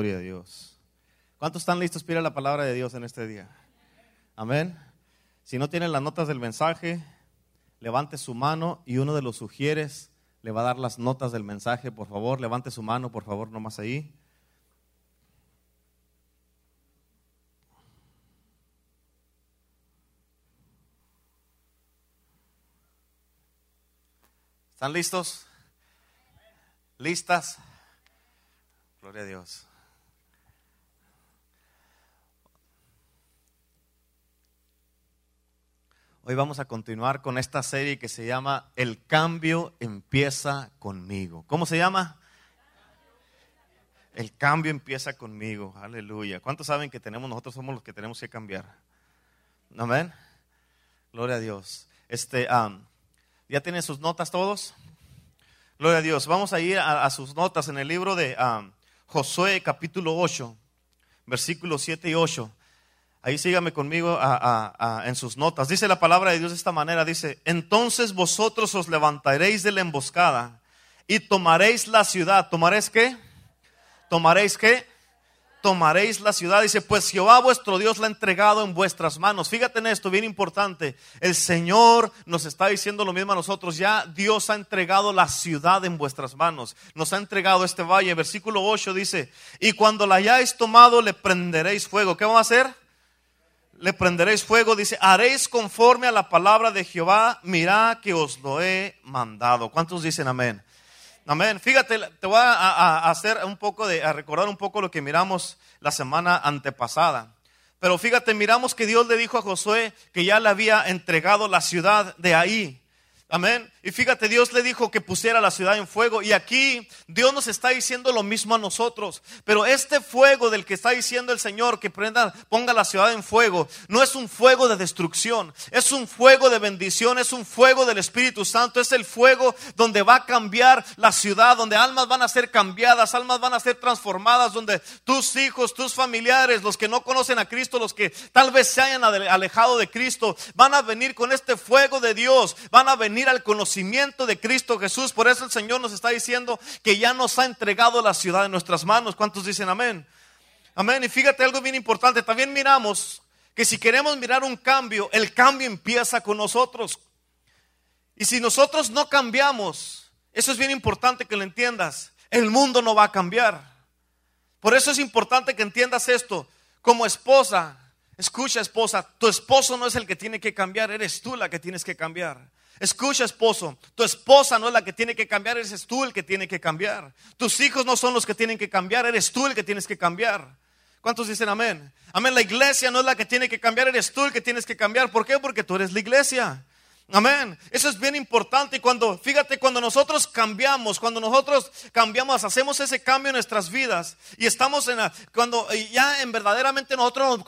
Gloria a Dios. ¿Cuántos están listos para la palabra de Dios en este día? Amén. Si no tienen las notas del mensaje, levante su mano y uno de los sugieres le va a dar las notas del mensaje. Por favor, levante su mano, por favor, nomás ahí. ¿Están listos? ¿Listas? Gloria a Dios. Hoy vamos a continuar con esta serie que se llama El cambio empieza conmigo. ¿Cómo se llama? El cambio empieza conmigo. Aleluya. ¿Cuántos saben que tenemos nosotros somos los que tenemos que cambiar? Amén. Gloria a Dios. Este, ¿Ya tienen sus notas todos? Gloria a Dios. Vamos a ir a, sus notas en el libro de Josué capítulo 8, versículos 7 y 8. Ahí sígame conmigo en sus notas. Dice la palabra de Dios de esta manera. Dice, entonces vosotros os levantaréis de la emboscada y tomaréis la ciudad. ¿Tomaréis qué? ¿Tomaréis qué? tomaréis la ciudad. Dice, pues Jehová vuestro Dios la ha entregado en vuestras manos. Fíjate en esto, bien importante. El Señor nos está diciendo lo mismo a nosotros. Ya Dios ha entregado la ciudad en vuestras manos. Nos ha entregado este valle. Versículo 8 dice, y cuando la hayáis tomado, le prenderéis fuego. ¿Qué vamos a hacer? Le prenderéis fuego. Dice, haréis conforme a la palabra de Jehová. Mirá que os lo he mandado. ¿Cuántos dicen amén? Amén. Fíjate, te voy a, hacer un poco de, a recordar un poco lo que miramos la semana antepasada. Pero fíjate, miramos que Dios le dijo a Josué que ya le había entregado la ciudad de ahí. Amén. Y fíjate, Dios le dijo que pusiera la ciudad en fuego. Y aquí Dios nos está diciendo lo mismo a nosotros. Pero este fuego del que está diciendo el Señor que prenda, ponga la ciudad en fuego, no es un fuego de destrucción. Es un fuego de bendición. Es un fuego del Espíritu Santo. Es el fuego donde va a cambiar la ciudad. Donde almas van a ser cambiadas. Almas van a ser transformadas. Donde tus hijos, tus familiares, los que no conocen a Cristo, los que tal vez se hayan alejado de Cristo, van a venir con este fuego de Dios. Van a venir al conocimiento de Cristo Jesús. Por eso el Señor nos está diciendo que ya nos ha entregado la ciudad en nuestras manos. ¿Cuántos dicen amén? Amén. Y fíjate algo bien importante. También miramos que si queremos mirar un cambio, el cambio empieza con nosotros. Y si nosotros no cambiamos, eso es bien importante que lo entiendas, el mundo no va a cambiar. Por eso es importante que entiendas esto. Como esposa, escucha esposa, tu esposo no es el que tiene que cambiar, eres tú la que tienes que cambiar. Escucha, esposo, tu esposa no es la que tiene que cambiar, eres tú el que tiene que cambiar. Tus hijos no son los que tienen que cambiar, eres tú el que tienes que cambiar. ¿Cuántos dicen amén? Amén, la iglesia no es la que tiene que cambiar, eres tú el que tienes que cambiar. ¿Por qué? Porque tú eres la iglesia. Amén. Eso es bien importante. Y cuando, fíjate, cuando nosotros cambiamos, cuando nosotros cambiamos, hacemos ese cambio en nuestras vidas y estamos en cuando ya en verdaderamente nosotros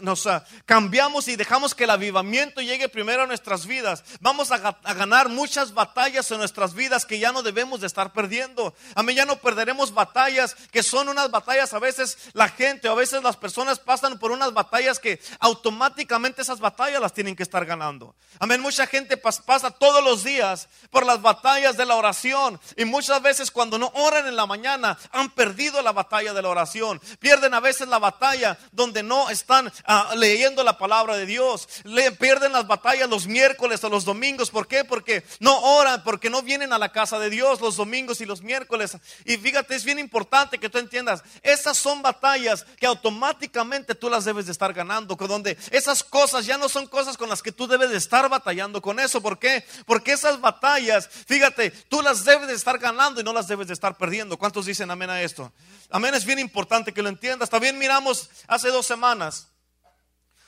nos, ah, cambiamos y dejamos que el avivamiento llegue primero a nuestras vidas, vamos a, ganar muchas batallas en nuestras vidas que ya no debemos de estar perdiendo. Amén. Ya no perderemos batallas que son unas batallas. A veces la gente, a veces las personas pasan por unas batallas que automáticamente esas batallas las tienen que estar ganando. Amén. Gente pasa todos los días por las batallas de la oración y muchas veces cuando no oran en la mañana han perdido la batalla de la oración. Pierden a veces la batalla donde no están ah, leyendo la palabra de Dios. Le, pierden las batallas los miércoles o los domingos. ¿Por qué? Porque no oran, porque no vienen a la casa de Dios los domingos y los miércoles. Y fíjate, es bien importante que tú entiendas, esas son batallas que automáticamente tú las debes de estar ganando, donde esas cosas ya no son cosas con las que tú debes de estar batallando con eso. ¿Por qué? Porque esas batallas, fíjate, tú las debes de estar ganando y no las debes de estar perdiendo. ¿Cuántos dicen amén a esto? Amén, es bien importante que lo entiendas. También miramos hace dos semanas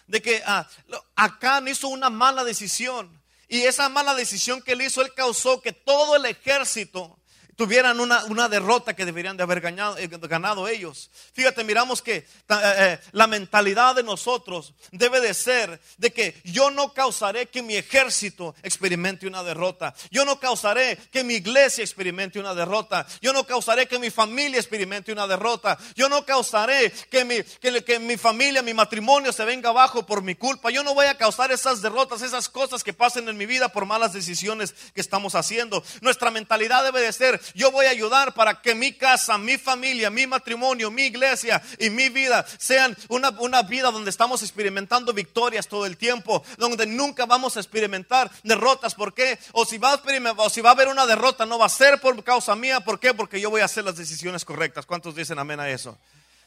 de que ah, Acán hizo una mala decisión. Y esa mala decisión que él hizo, él causó que todo el ejército tuvieran una, una, derrota que deberían de haber ganado, eh, ganado ellos. Fíjate, miramos que eh, eh, la mentalidad de nosotros debe de ser de que yo no causaré que mi ejército experimente una derrota. Yo no causaré que mi iglesia experimente una derrota. Yo no causaré que mi familia experimente una derrota. Yo no causaré que mi, que, que mi familia, mi matrimonio se venga abajo por mi culpa. Yo no voy a causar esas derrotas, esas cosas que pasen en mi vida por malas decisiones que estamos haciendo. Nuestra mentalidad debe de ser yo voy a ayudar para que mi casa, mi familia, mi matrimonio, mi iglesia y mi vida sean una, una vida donde estamos experimentando victorias todo el tiempo, donde nunca vamos a experimentar derrotas. ¿Por qué? O si va a, o si va a haber una derrota, no va a ser por causa mía. ¿Por qué? Porque yo voy a hacer las decisiones correctas. ¿Cuántos dicen amén a eso?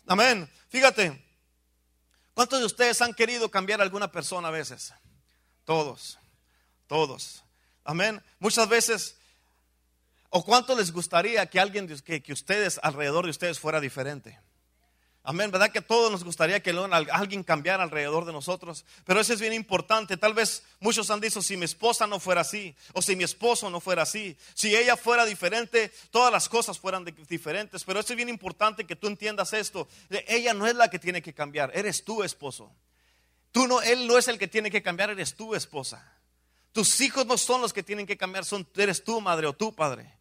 Amén. Fíjate, ¿cuántos de ustedes han querido cambiar a alguna persona a veces? Todos, todos. Amén. Muchas veces, o cuánto les gustaría que alguien, que, que ustedes, alrededor de ustedes fuera diferente. Amén, ¿verdad que a todos nos gustaría que alguien cambiara alrededor de nosotros? Pero eso es bien importante. Tal vez muchos han dicho, si mi esposa no fuera así, o si mi esposo no fuera así, si ella fuera diferente, todas las cosas fueran diferentes. Pero eso es bien importante que tú entiendas esto. Ella no es la que tiene que cambiar, eres tú esposo. Tú no, él no es el que tiene que cambiar, eres tú esposa. Tus hijos no son los que tienen que cambiar, son, eres tú madre o tú padre.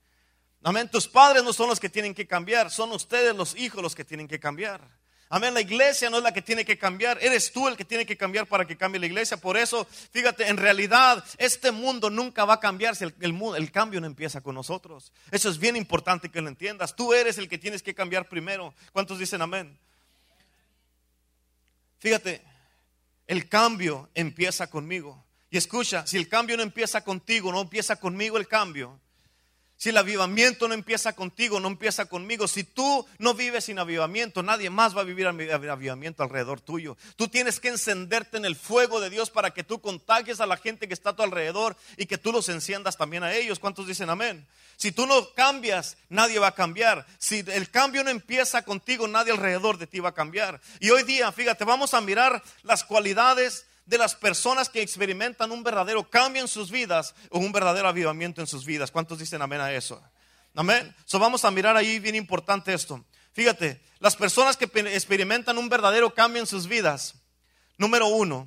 Amén. Tus padres no son los que tienen que cambiar, son ustedes los hijos los que tienen que cambiar. Amén. La iglesia no es la que tiene que cambiar, eres tú el que tiene que cambiar para que cambie la iglesia. Por eso, fíjate, en realidad este mundo nunca va a cambiar si el, el cambio no empieza con nosotros. Eso es bien importante que lo entiendas. Tú eres el que tienes que cambiar primero. ¿Cuántos dicen amén? Fíjate, el cambio empieza conmigo. Y escucha, si el cambio no empieza contigo, no empieza conmigo el cambio, si el avivamiento no empieza contigo, no empieza conmigo. Si tú no vives sin avivamiento, nadie más va a vivir avivamiento alrededor tuyo. Tú tienes que encenderte en el fuego de Dios para que tú contagies a la gente que está a tu alrededor y que tú los enciendas también a ellos. ¿Cuántos dicen amén? Si tú no cambias, nadie va a cambiar. Si el cambio no empieza contigo, nadie alrededor de ti va a cambiar. Y hoy día, fíjate, vamos a mirar las cualidades de las personas que experimentan un verdadero cambio en sus vidas o un verdadero avivamiento en sus vidas. ¿Cuántos dicen amén a eso? Amén. So vamos a mirar ahí bien importante esto. Fíjate, las personas que experimentan un verdadero cambio en sus vidas, número uno,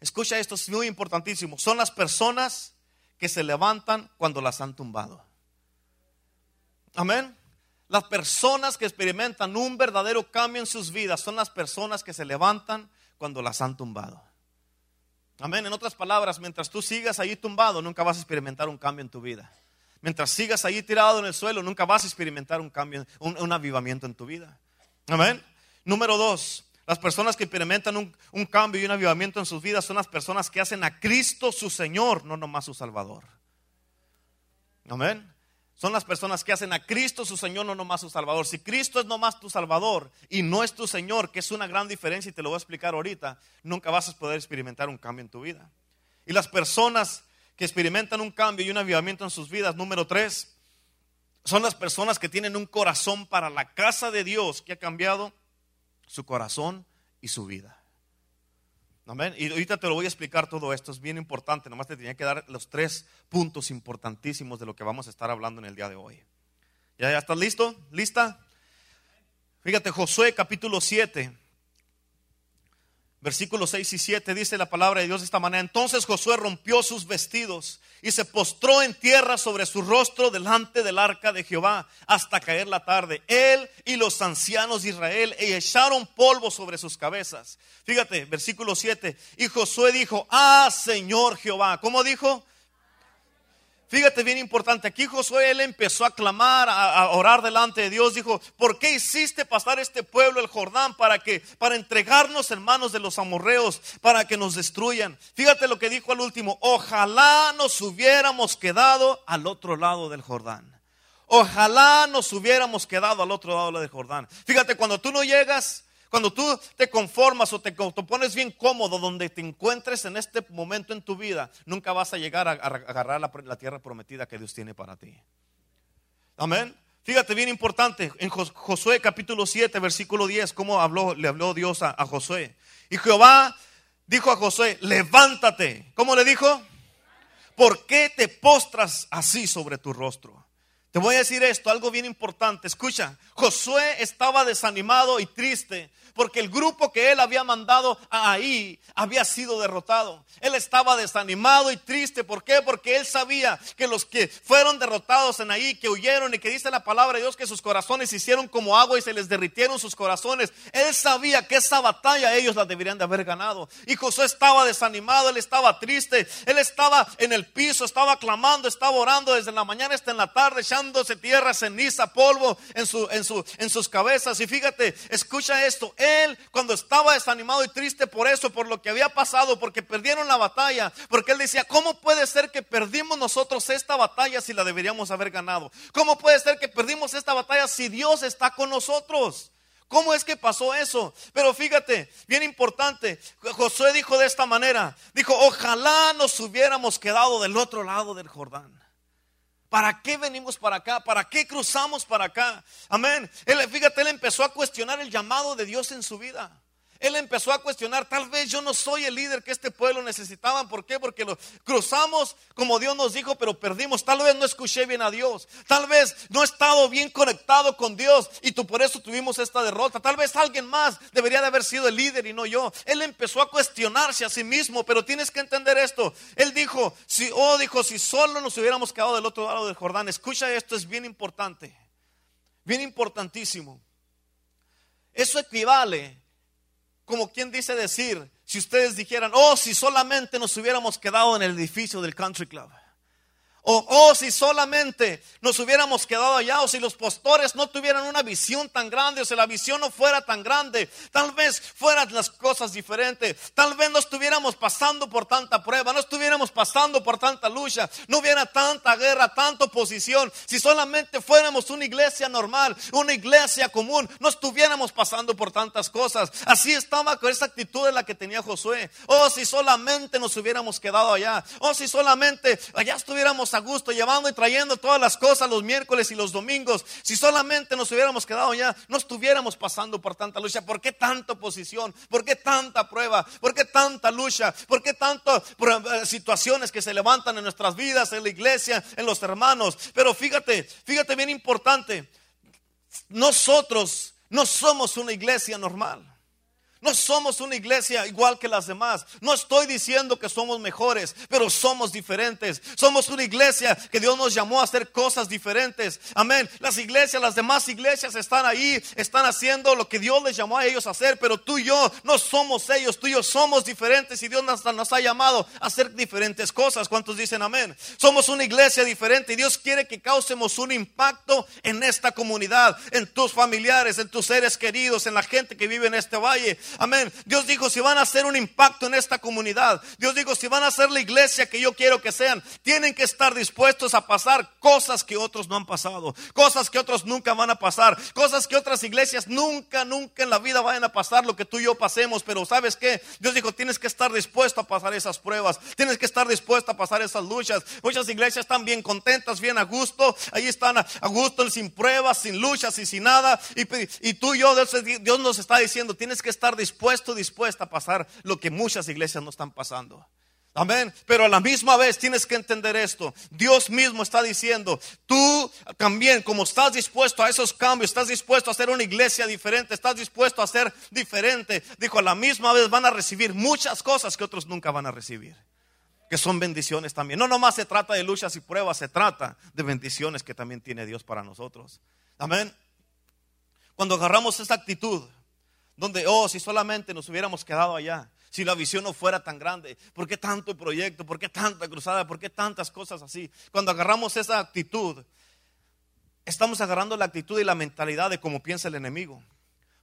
escucha esto, es muy importantísimo, son las personas que se levantan cuando las han tumbado. Amén. Las personas que experimentan un verdadero cambio en sus vidas son las personas que se levantan cuando las han tumbado. Amén. En otras palabras, mientras tú sigas ahí tumbado, nunca vas a experimentar un cambio en tu vida. Mientras sigas ahí tirado en el suelo, nunca vas a experimentar un cambio, un, avivamiento en tu vida. Amén. Número dos, las personas que experimentan un, un, cambio y un avivamiento en sus vidas son las personas que hacen a Cristo su Señor, no nomás su Salvador. Amén. Son las personas que hacen a Cristo su Señor, no nomás su Salvador. Si Cristo es nomás tu Salvador y no es tu Señor, que es una gran diferencia y te lo voy a explicar ahorita, nunca vas a poder experimentar un cambio en tu vida. Y las personas que experimentan un cambio y un avivamiento en sus vidas, número tres, son las personas que tienen un corazón para la casa de Dios que ha cambiado su corazón y su vida. Amén. Y ahorita te lo voy a explicar todo esto, es bien importante, nomás te tenía que dar los tres puntos importantísimos de lo que vamos a estar hablando en el día de hoy. ¿Ya, ya estás listo? ¿Lista? Fíjate, Josué capítulo 7, versículos 6 y 7 dice la palabra de Dios de esta manera. Entonces Josué rompió sus vestidos y se postró en tierra sobre su rostro delante del arca de Jehová hasta caer la tarde. Él y los ancianos de Israel e echaron polvo sobre sus cabezas. Fíjate, versículo 7. Y Josué dijo, ah, Señor Jehová. ¿Cómo dijo? Fíjate bien importante, aquí Josué él empezó a clamar, a, orar delante de Dios, dijo, ¿por qué hiciste pasar este pueblo el Jordán para que para entregarnos en manos de los amorreos para que nos destruyan? Fíjate lo que dijo al último, ojalá nos hubiéramos quedado al otro lado del Jordán. Ojalá nos hubiéramos quedado al otro lado del Jordán. Fíjate, cuando tú no llegas, cuando tú te conformas o te, pones bien cómodo donde te encuentres en este momento en tu vida, nunca vas a llegar a, agarrar la, tierra prometida que Dios tiene para ti. Amén. Fíjate, bien importante, en Josué capítulo 7, versículo 10, cómo habló, le habló Dios a, a Josué. Y Jehová dijo a Josué, levántate. ¿Cómo le dijo? ¿Por qué te postras así sobre tu rostro? Te voy a decir esto, algo bien importante. Escucha, Josué estaba desanimado y triste porque el grupo que él había mandado ahí había sido derrotado. Él estaba desanimado y triste. ¿Por qué? Porque él sabía que los que fueron derrotados en ahí, que huyeron y que dice la palabra de Dios que sus corazones se hicieron como agua y se les derritieron sus corazones. Él sabía que esa batalla ellos la deberían de haber ganado. Y Josué estaba desanimado, él estaba triste, él estaba en el piso, estaba clamando, estaba orando desde la mañana hasta en la tarde, echándose tierra, ceniza, polvo en, su, en, su, en sus cabezas. Y fíjate, escucha esto, él cuando estaba desanimado y triste por eso, por lo que había pasado, porque perdieron la batalla, porque él decía, ¿cómo puede ser que perdimos nosotros esta batalla si la deberíamos haber ganado? ¿Cómo puede ser que perdimos esta batalla si Dios está con nosotros? ¿Cómo es que pasó eso? Pero fíjate, bien importante, Josué dijo de esta manera, dijo, ojalá nos hubiéramos quedado del otro lado del Jordán. ¿Para qué venimos para acá? ¿Para qué cruzamos para acá? Amén. Él, fíjate, él empezó a cuestionar el llamado de Dios en su vida él empezó a cuestionar, tal vez yo no soy el líder que este pueblo necesitaba. ¿Por qué? Porque lo cruzamos como Dios nos dijo, pero perdimos. Tal vez no escuché bien a Dios. Tal vez no he estado bien conectado con Dios y tú por eso tuvimos esta derrota. Tal vez alguien más debería de haber sido el líder y no yo. Él empezó a cuestionarse a sí mismo, pero tienes que entender esto. Él dijo, si, oh, dijo, si solo nos hubiéramos quedado del otro lado del Jordán. Escucha esto, es bien importante. Bien importantísimo. Eso equivale como quien dice decir, si ustedes dijeran, oh, si solamente nos hubiéramos quedado en el edificio del country club. O oh, si solamente nos hubiéramos quedado allá, o si los pastores no tuvieran una visión tan grande, o si la visión no fuera tan grande, tal vez fueran las cosas diferentes. Tal vez no estuviéramos pasando por tanta prueba, no estuviéramos pasando por tanta lucha, no hubiera tanta guerra, tanta oposición. Si solamente fuéramos una iglesia normal, una iglesia común, no estuviéramos pasando por tantas cosas. Así estaba con esa actitud en la que tenía Josué. Oh, si solamente nos hubiéramos quedado allá, oh, si solamente allá estuviéramos a gusto, llevando y trayendo todas las cosas los miércoles y los domingos. Si solamente nos hubiéramos quedado ya, no estuviéramos pasando por tanta lucha. ¿Por qué tanta oposición? ¿Por qué tanta prueba? ¿Por qué tanta lucha? ¿Por qué tantas eh, situaciones que se levantan en nuestras vidas, en la iglesia, en los hermanos? Pero fíjate, fíjate bien importante. Nosotros no somos una iglesia normal. No somos una iglesia igual que las demás. No estoy diciendo que somos mejores, pero somos diferentes. Somos una iglesia que Dios nos llamó a hacer cosas diferentes. Amén. Las iglesias, las demás iglesias están ahí, están haciendo lo que Dios les llamó a ellos a hacer, pero tú y yo no somos ellos, tú y yo somos diferentes y Dios nos, ha llamado a hacer diferentes cosas. ¿Cuántos dicen amén? Somos una iglesia diferente y Dios quiere que causemos un impacto en esta comunidad, en tus familiares, en tus seres queridos, en la gente que vive en este valle. Amén. Dios dijo, si van a hacer un impacto en esta comunidad, Dios dijo, si van a ser la iglesia que yo quiero que sean, tienen que estar dispuestos a pasar cosas que otros no han pasado, cosas que otros nunca van a pasar, cosas que otras iglesias nunca, nunca en la vida vayan a pasar lo que tú y yo pasemos. Pero ¿sabes qué? Dios dijo, tienes que estar dispuesto a pasar esas pruebas, tienes que estar dispuesto a pasar esas luchas. Muchas iglesias están bien contentas, bien a gusto, ahí están a, gusto, sin pruebas, sin luchas y sin nada. Y, tú y yo, Dios, nos está diciendo, tienes que estar dispuesto, dispuesta a pasar lo que muchas iglesias no están pasando. Amén. Pero a la misma vez tienes que entender esto. Dios mismo está diciendo, tú también, como estás dispuesto a esos cambios, estás dispuesto a hacer una iglesia diferente, estás dispuesto a ser diferente. Dijo, a la misma vez van a recibir muchas cosas que otros nunca van a recibir. Que son bendiciones también. No nomás se trata de luchas y pruebas, se trata de bendiciones que también tiene Dios para nosotros. Amén. Cuando agarramos esa actitud, donde, oh, si solamente nos hubiéramos quedado allá, si la visión no fuera tan grande, ¿por qué tanto proyecto? ¿Por qué tanta cruzada? ¿Por qué tantas cosas así? Cuando agarramos esa actitud, estamos agarrando la actitud y la mentalidad de cómo piensa el enemigo.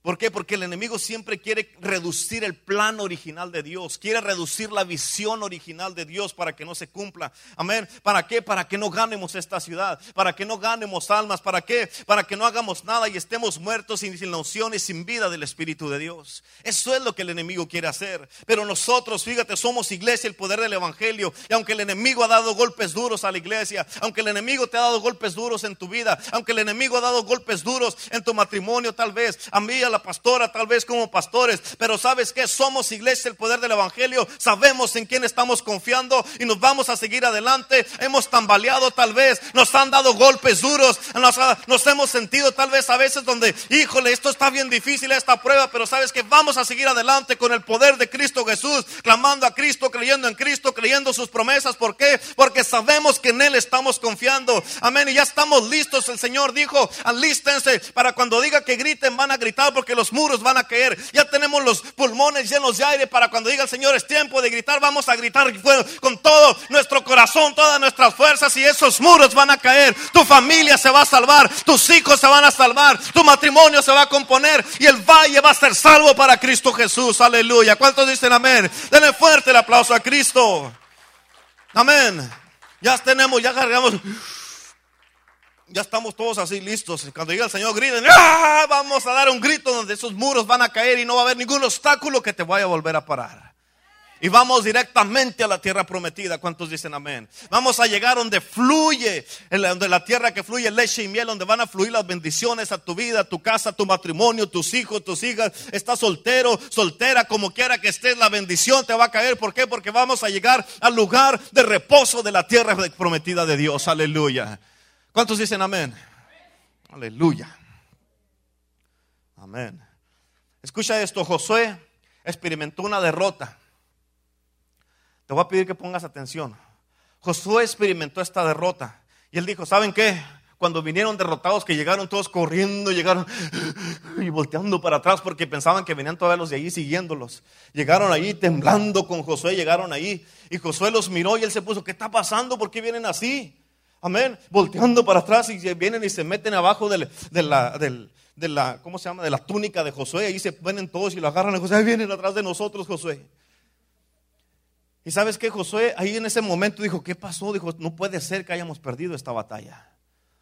¿Por qué? Porque el enemigo siempre quiere reducir el plan original de Dios, quiere reducir la visión original de Dios para que no se cumpla. Amén. ¿Para qué? Para que no ganemos esta ciudad, para que no ganemos almas, ¿para qué? Para que no hagamos nada y estemos muertos sin, sin la unción y sin vida del Espíritu de Dios. Eso es lo que el enemigo quiere hacer. Pero nosotros, fíjate, somos iglesia, el poder del Evangelio. Y aunque el enemigo ha dado golpes duros a la iglesia, aunque el enemigo te ha dado golpes duros en tu vida, aunque el enemigo ha dado golpes duros en tu matrimonio, tal vez, a mí a la pastora tal vez como pastores, pero sabes que somos iglesia, el poder del evangelio, sabemos en quién estamos confiando y nos vamos a seguir adelante. Hemos tambaleado tal vez, nos han dado golpes duros, nos, nos hemos sentido tal vez a veces donde, híjole, esto está bien difícil esta prueba, pero sabes que vamos a seguir adelante con el poder de Cristo Jesús, clamando a Cristo, creyendo en Cristo, creyendo sus promesas. ¿Por qué? Porque sabemos que en Él estamos confiando. Amén. Y ya estamos listos. El Señor dijo, alístense para cuando diga que griten, van a gritar porque los muros van a caer. Ya tenemos los pulmones llenos de aire para cuando diga el Señor es tiempo de gritar, vamos a gritar con todo nuestro corazón, todas nuestras fuerzas y esos muros van a caer. Tu familia se va a salvar, tus hijos se van a salvar, tu matrimonio se va a componer y el valle va a ser salvo para Cristo Jesús. Aleluya. ¿Cuántos dicen amén? Denle fuerte el aplauso a Cristo. Amén. Ya tenemos, ya cargamos. Ya estamos todos así listos. Cuando llega el Señor, griten, ¡Ah! vamos a dar un grito donde esos muros van a caer y no va a haber ningún obstáculo que te vaya a volver a parar. Y vamos directamente a la tierra prometida. ¿Cuántos dicen amén? Vamos a llegar donde fluye, donde la tierra que fluye leche y miel, donde van a fluir las bendiciones a tu vida, a tu casa, a tu matrimonio, tus hijos, tus hijas. Estás soltero, soltera, como quiera que estés, la bendición te va a caer. ¿Por qué? Porque vamos a llegar al lugar de reposo de la tierra prometida de Dios. Aleluya. ¿Cuántos dicen amén? Aleluya. Amén. Escucha esto, Josué experimentó una derrota. Te voy a pedir que pongas atención. Josué experimentó esta derrota. Y él dijo, ¿saben qué? Cuando vinieron derrotados, que llegaron todos corriendo, llegaron y volteando para atrás porque pensaban que venían todos los de allí siguiéndolos. Llegaron allí temblando con Josué, llegaron ahí. Y Josué los miró y él se puso, ¿qué está pasando? ¿Por qué vienen así? Amén. Volteando para atrás y vienen y se meten abajo de la, de la, ¿cómo se llama? De la túnica de Josué. Ahí se ponen todos y lo agarran a Josué. Ahí vienen atrás de nosotros, Josué. Y sabes que Josué ahí en ese momento dijo, ¿qué pasó? Dijo, no puede ser que hayamos perdido esta batalla.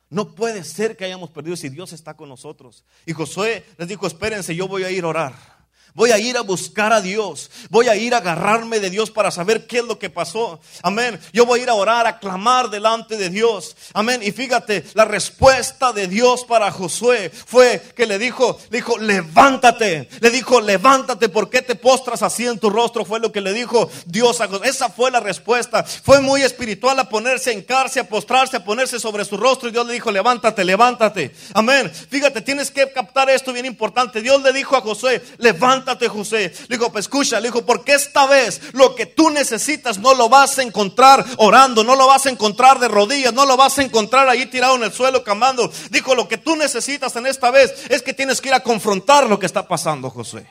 No puede ser que hayamos perdido si Dios está con nosotros. Y Josué les dijo, espérense, yo voy a ir a orar. Voy a ir a buscar a Dios. Voy a ir a agarrarme de Dios para saber qué es lo que pasó. Amén. Yo voy a ir a orar, a clamar delante de Dios. Amén. Y fíjate, la respuesta de Dios para Josué fue que le dijo, dijo, levántate. Le dijo, levántate, ¿por qué te postras así en tu rostro? Fue lo que le dijo Dios a Josué. Esa fue la respuesta. Fue muy espiritual a ponerse en cárcel, a postrarse, a ponerse sobre su rostro. Y Dios le dijo, levántate, levántate. Amén. Fíjate, tienes que captar esto bien importante. Dios le dijo a Josué, levántate José. Le dijo, pues escucha, le dijo, porque esta vez lo que tú necesitas no lo vas a encontrar orando, no lo vas a encontrar de rodillas, no lo vas a encontrar ahí tirado en el suelo camando. Dijo, lo que tú necesitas en esta vez es que tienes que ir a confrontar lo que está pasando, José.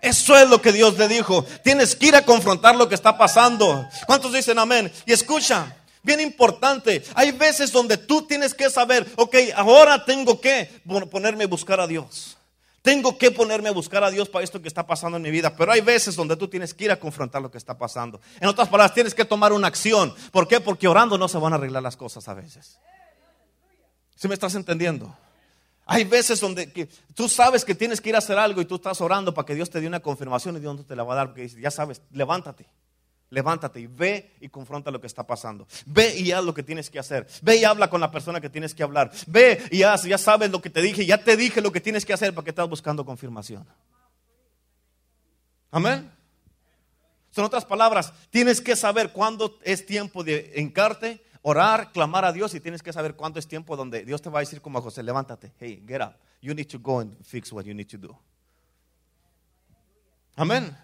Eso es lo que Dios le dijo. Tienes que ir a confrontar lo que está pasando. ¿Cuántos dicen amén? Y escucha, bien importante. Hay veces donde tú tienes que saber, ok, ahora tengo que ponerme a buscar a Dios. Tengo que ponerme a buscar a Dios para esto que está pasando en mi vida. Pero hay veces donde tú tienes que ir a confrontar lo que está pasando. En otras palabras, tienes que tomar una acción. ¿Por qué? Porque orando no se van a arreglar las cosas a veces. ¿Sí me estás entendiendo? Hay veces donde tú sabes que tienes que ir a hacer algo y tú estás orando para que Dios te dé una confirmación y Dios no te la va a dar porque ya sabes, levántate levántate y ve y confronta lo que está pasando. Ve y haz lo que tienes que hacer. Ve y habla con la persona que tienes que hablar. Ve y haz, ya sabes lo que te dije, ya te dije lo que tienes que hacer para que estás buscando confirmación. Amén. Son otras palabras, tienes que saber cuándo es tiempo de encarte, orar, clamar a Dios y tienes que saber cuándo es tiempo donde Dios te va a decir como a José, levántate, hey, get up. You need to go and fix what you need to do. Amén.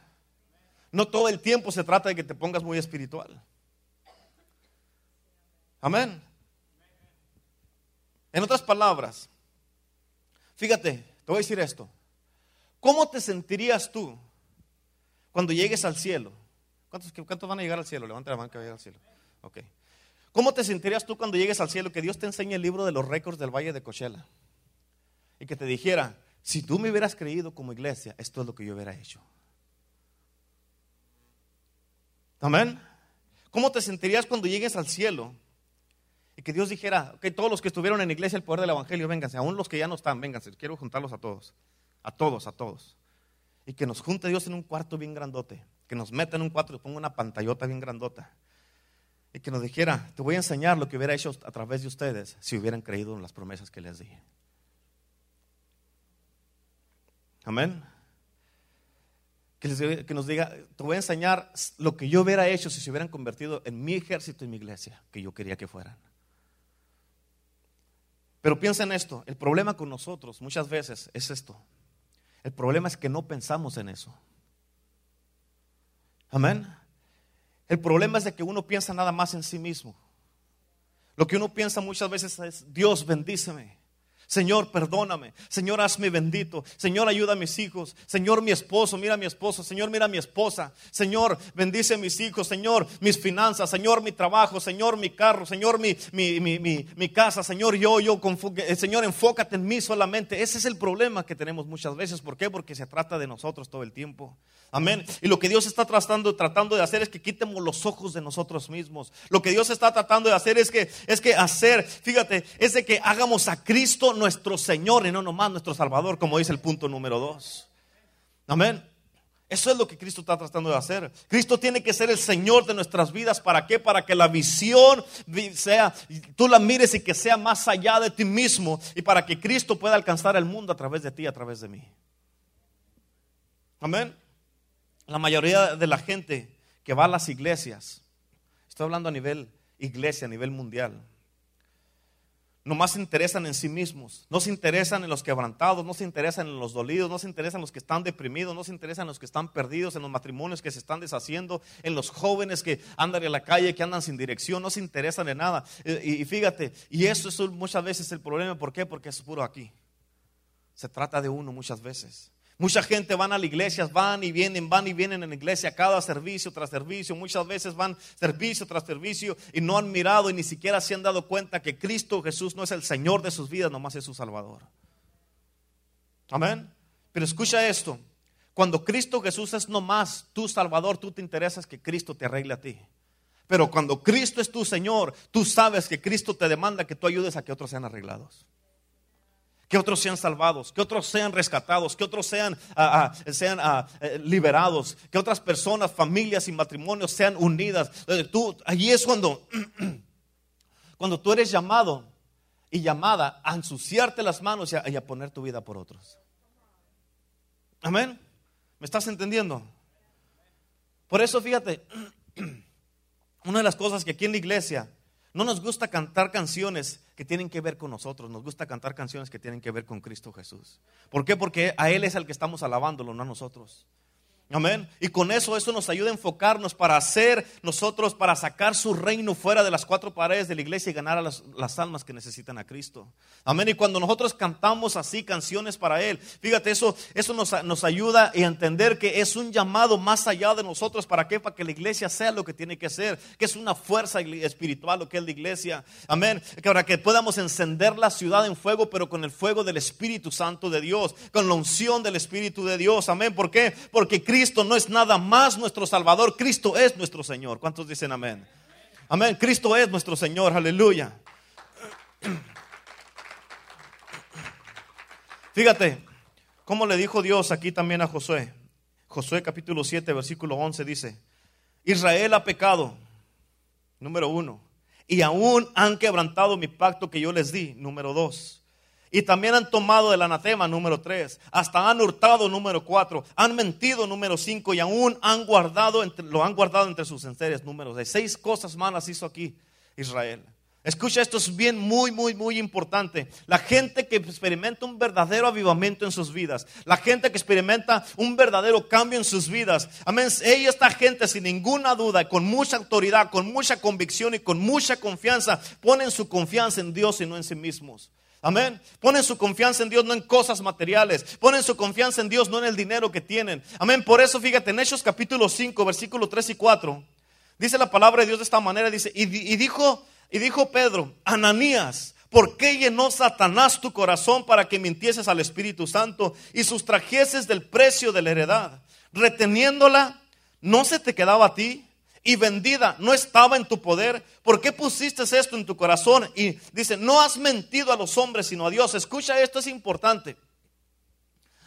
No todo el tiempo se trata de que te pongas muy espiritual. Amén. En otras palabras, fíjate, te voy a decir esto. ¿Cómo te sentirías tú cuando llegues al cielo? ¿Cuántos, cuántos van a llegar al cielo? Levanta la mano que va a llegar al cielo. Ok. ¿Cómo te sentirías tú cuando llegues al cielo que Dios te enseñe el libro de los récords del Valle de Cochela? Y que te dijera, si tú me hubieras creído como iglesia, esto es lo que yo hubiera hecho. Amén. ¿Cómo te sentirías cuando llegues al cielo y que Dios dijera, ok, todos los que estuvieron en la iglesia, el poder del Evangelio, vénganse, aún los que ya no están, vénganse, quiero juntarlos a todos, a todos, a todos. Y que nos junte Dios en un cuarto bien grandote, que nos meta en un cuarto y ponga una pantallota bien grandota. Y que nos dijera, te voy a enseñar lo que hubiera hecho a través de ustedes si hubieran creído en las promesas que les dije. Amén. Que, nos diga, te voy a enseñar lo que yo hubiera hecho si se hubieran convertido en mi ejército y mi iglesia, que yo quería que fueran. Pero piensa en esto, el problema con nosotros muchas veces es esto. El problema es que no pensamos en eso. Amén. El problema es de que uno piensa nada más en sí mismo. Lo que uno piensa muchas veces es, Dios bendíceme. Señor, perdóname. Señor, hazme bendito. Señor, ayuda a mis hijos. Señor, mi esposo, mira a mi esposo. Señor, mira a mi esposa. Señor, bendice a mis hijos. Señor, mis finanzas. Señor, mi trabajo. Señor, mi carro. Señor, mi, mi, mi, mi, casa. Señor, yo, yo. eh, Señor, enfócate en mí solamente. Ese es el problema que tenemos muchas veces. ¿Por qué? Porque se trata de nosotros todo el tiempo. Amén. Y lo que Dios está tratando, tratando de hacer es que quitemos los ojos de nosotros mismos. Lo que Dios está tratando de hacer es que, es que hacer, fíjate, es de que hagamos a Cristo nuestro Señor y no nomás nuestro Salvador, como dice el punto número dos. Amén. Eso es lo que Cristo está tratando de hacer. Cristo tiene que ser el Señor de nuestras vidas. ¿Para qué? Para que la visión vi- sea, tú la mires y que sea más allá de ti mismo. Y para que Cristo pueda alcanzar el mundo a través de ti, a través de mí. Amén. La mayoría de la gente que va a las iglesias, estoy hablando a nivel iglesia, a nivel mundial, nomás se interesan en sí mismos, no se interesan en los quebrantados, no se interesan en los dolidos, no se interesan en los que están deprimidos, no se interesan en los que están perdidos, en los matrimonios que se están deshaciendo, en los jóvenes que andan en la calle, que andan sin dirección, no se interesan en nada. Eh, Y, y fíjate, y eso es muchas veces el problema, ¿por qué? Porque es puro aquí. Se trata de uno muchas veces. Mucha gente van a la iglesia, van y vienen, van y vienen en la iglesia cada servicio tras servicio. Muchas veces van servicio tras servicio y no han mirado y ni siquiera se han dado cuenta que Cristo Jesús no es el Señor de sus vidas, nomás es su Salvador. Amén. Pero escucha esto. Cuando Cristo Jesús es nomás tu Salvador, tú te interesas que Cristo te arregle a ti. Pero cuando Cristo es tu Señor, tú sabes que Cristo te demanda que tú ayudes a que otros sean arreglados que otros sean salvados, que otros sean rescatados, que otros sean, ah, ah, sean ah, eh, liberados, que otras personas, familias y matrimonios sean unidas. Eh, Tú, allí es cuando, cuando tú eres llamado y llamada a ensuciarte las manos y a, y a poner tu vida por otros. Amén. ¿Me estás entendiendo? Por eso, fíjate, una de las cosas que aquí en la iglesia no nos gusta cantar canciones que tienen que ver con nosotros, nos gusta cantar canciones que tienen que ver con Cristo Jesús. ¿Por qué? Porque a Él es el que estamos alabándolo, no a nosotros. Amén. Y con eso, eso nos ayuda a enfocarnos para hacer nosotros, para sacar su reino fuera de las cuatro paredes de la iglesia y ganar a las, las almas que necesitan a Cristo. Amén. Y cuando nosotros cantamos así canciones para Él, fíjate, eso, eso nos, nos ayuda a entender que es un llamado más allá de nosotros. ¿Para qué? Para que la iglesia sea lo que tiene que ser, que es una fuerza espiritual lo que es la iglesia. Amén. Para que podamos encender la ciudad en fuego, pero con el fuego del Espíritu Santo de Dios, con la unción del Espíritu de Dios. Amén. ¿Por qué? Porque Cristo no es nada más nuestro Salvador, Cristo es nuestro Señor. ¿Cuántos dicen amén? Amén. Cristo es nuestro Señor. Aleluya. Fíjate, cómo le dijo Dios aquí también a Josué. Josué capítulo 7, versículo 11 dice, Israel ha pecado, número uno, y aún han quebrantado mi pacto que yo les di, número dos. Y también han tomado el anatema, número tres. Hasta han hurtado, número cuatro. Han mentido, número cinco. Y aún han guardado, entre, lo han guardado entre sus enseres, número seis. Seis cosas malas hizo aquí Israel. Escucha, esto es bien, muy, muy, muy importante. La gente que experimenta un verdadero avivamiento en sus vidas, la gente que experimenta un verdadero cambio en sus vidas, amén. Ella, esta gente, sin ninguna duda, con mucha autoridad, con mucha convicción y con mucha confianza, ponen su confianza en Dios y no en sí mismos. Amén. Ponen su confianza en Dios no en cosas materiales. Ponen su confianza en Dios no en el dinero que tienen. Amén. Por eso, fíjate, en Hechos capítulo 5, versículo 3 y 4, dice la palabra de Dios de esta manera, dice, y, y dijo, y dijo Pedro, Ananías, ¿por qué llenó Satanás tu corazón para que mintieses al Espíritu Santo y sustrajeses del precio de la heredad? Reteniéndola, ¿no se te quedaba a ti? Y vendida no estaba en tu poder, ¿por qué pusiste esto en tu corazón? Y dice, no has mentido a los hombres, sino a Dios. Escucha, esto es importante.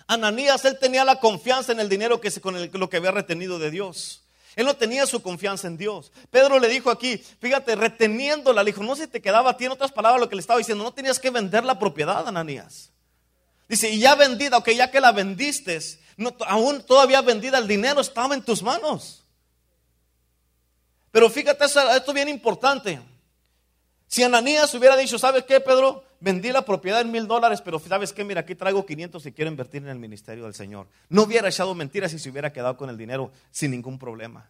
Ananías, él tenía la confianza en el dinero que con lo que había retenido de Dios. Él no tenía su confianza en Dios. Pedro le dijo aquí, fíjate, reteniéndola, le dijo, no se te quedaba a ti, en otras palabras, lo que le estaba diciendo, no tenías que vender la propiedad, Ananías. Dice, y ya vendida, ok, ya que la vendiste, no, aún todavía vendida, el dinero estaba en tus manos. Pero fíjate, esto es bien importante. Si Ananías hubiera dicho, ¿sabes qué, Pedro? Vendí la propiedad en mil dólares, pero ¿sabes qué? Mira, aquí traigo 500 y quiero invertir en el ministerio del Señor. No hubiera echado mentiras y se hubiera quedado con el dinero sin ningún problema.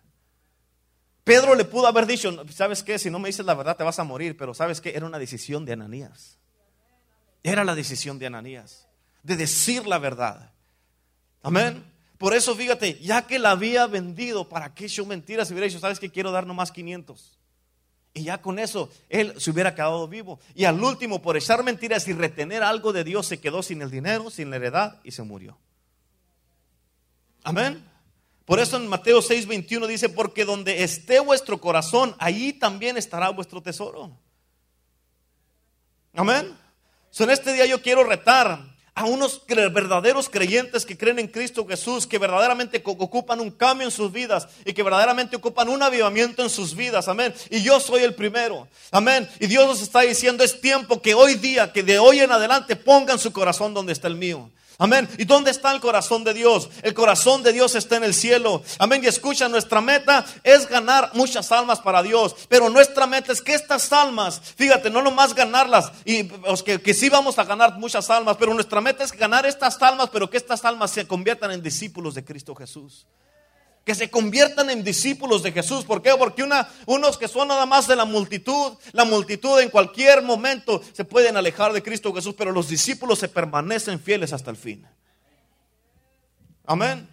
Pedro le pudo haber dicho, ¿sabes qué? Si no me dices la verdad te vas a morir, pero ¿sabes qué? Era una decisión de Ananías. Era la decisión de Ananías, de decir la verdad. Amén. Por eso, fíjate, ya que la había vendido, ¿para qué echó mentiras? Si hubiera dicho, ¿sabes qué? Quiero dar nomás 500. Y ya con eso él se hubiera quedado vivo. Y al último, por echar mentiras y retener algo de Dios, se quedó sin el dinero, sin la heredad y se murió. Amén. Por eso en Mateo 6:21 dice, porque donde esté vuestro corazón, ahí también estará vuestro tesoro. Amén. en este día yo quiero retar a unos verdaderos creyentes que creen en Cristo Jesús, que verdaderamente ocupan un cambio en sus vidas y que verdaderamente ocupan un avivamiento en sus vidas. Amén. Y yo soy el primero. Amén. Y Dios nos está diciendo, es tiempo que hoy día, que de hoy en adelante pongan su corazón donde está el mío. Amén. ¿Y dónde está el corazón de Dios? El corazón de Dios está en el cielo. Amén. Y escucha, nuestra meta es ganar muchas almas para Dios. Pero nuestra meta es que estas almas, fíjate, no nomás ganarlas, y que, que sí vamos a ganar muchas almas, pero nuestra meta es ganar estas almas, pero que estas almas se conviertan en discípulos de Cristo Jesús que se conviertan en discípulos de Jesús. ¿Por qué? Porque unos que son nada más de la multitud, la multitud en cualquier momento se pueden alejar de Cristo Jesús, pero los discípulos se permanecen fieles hasta el fin. Amén.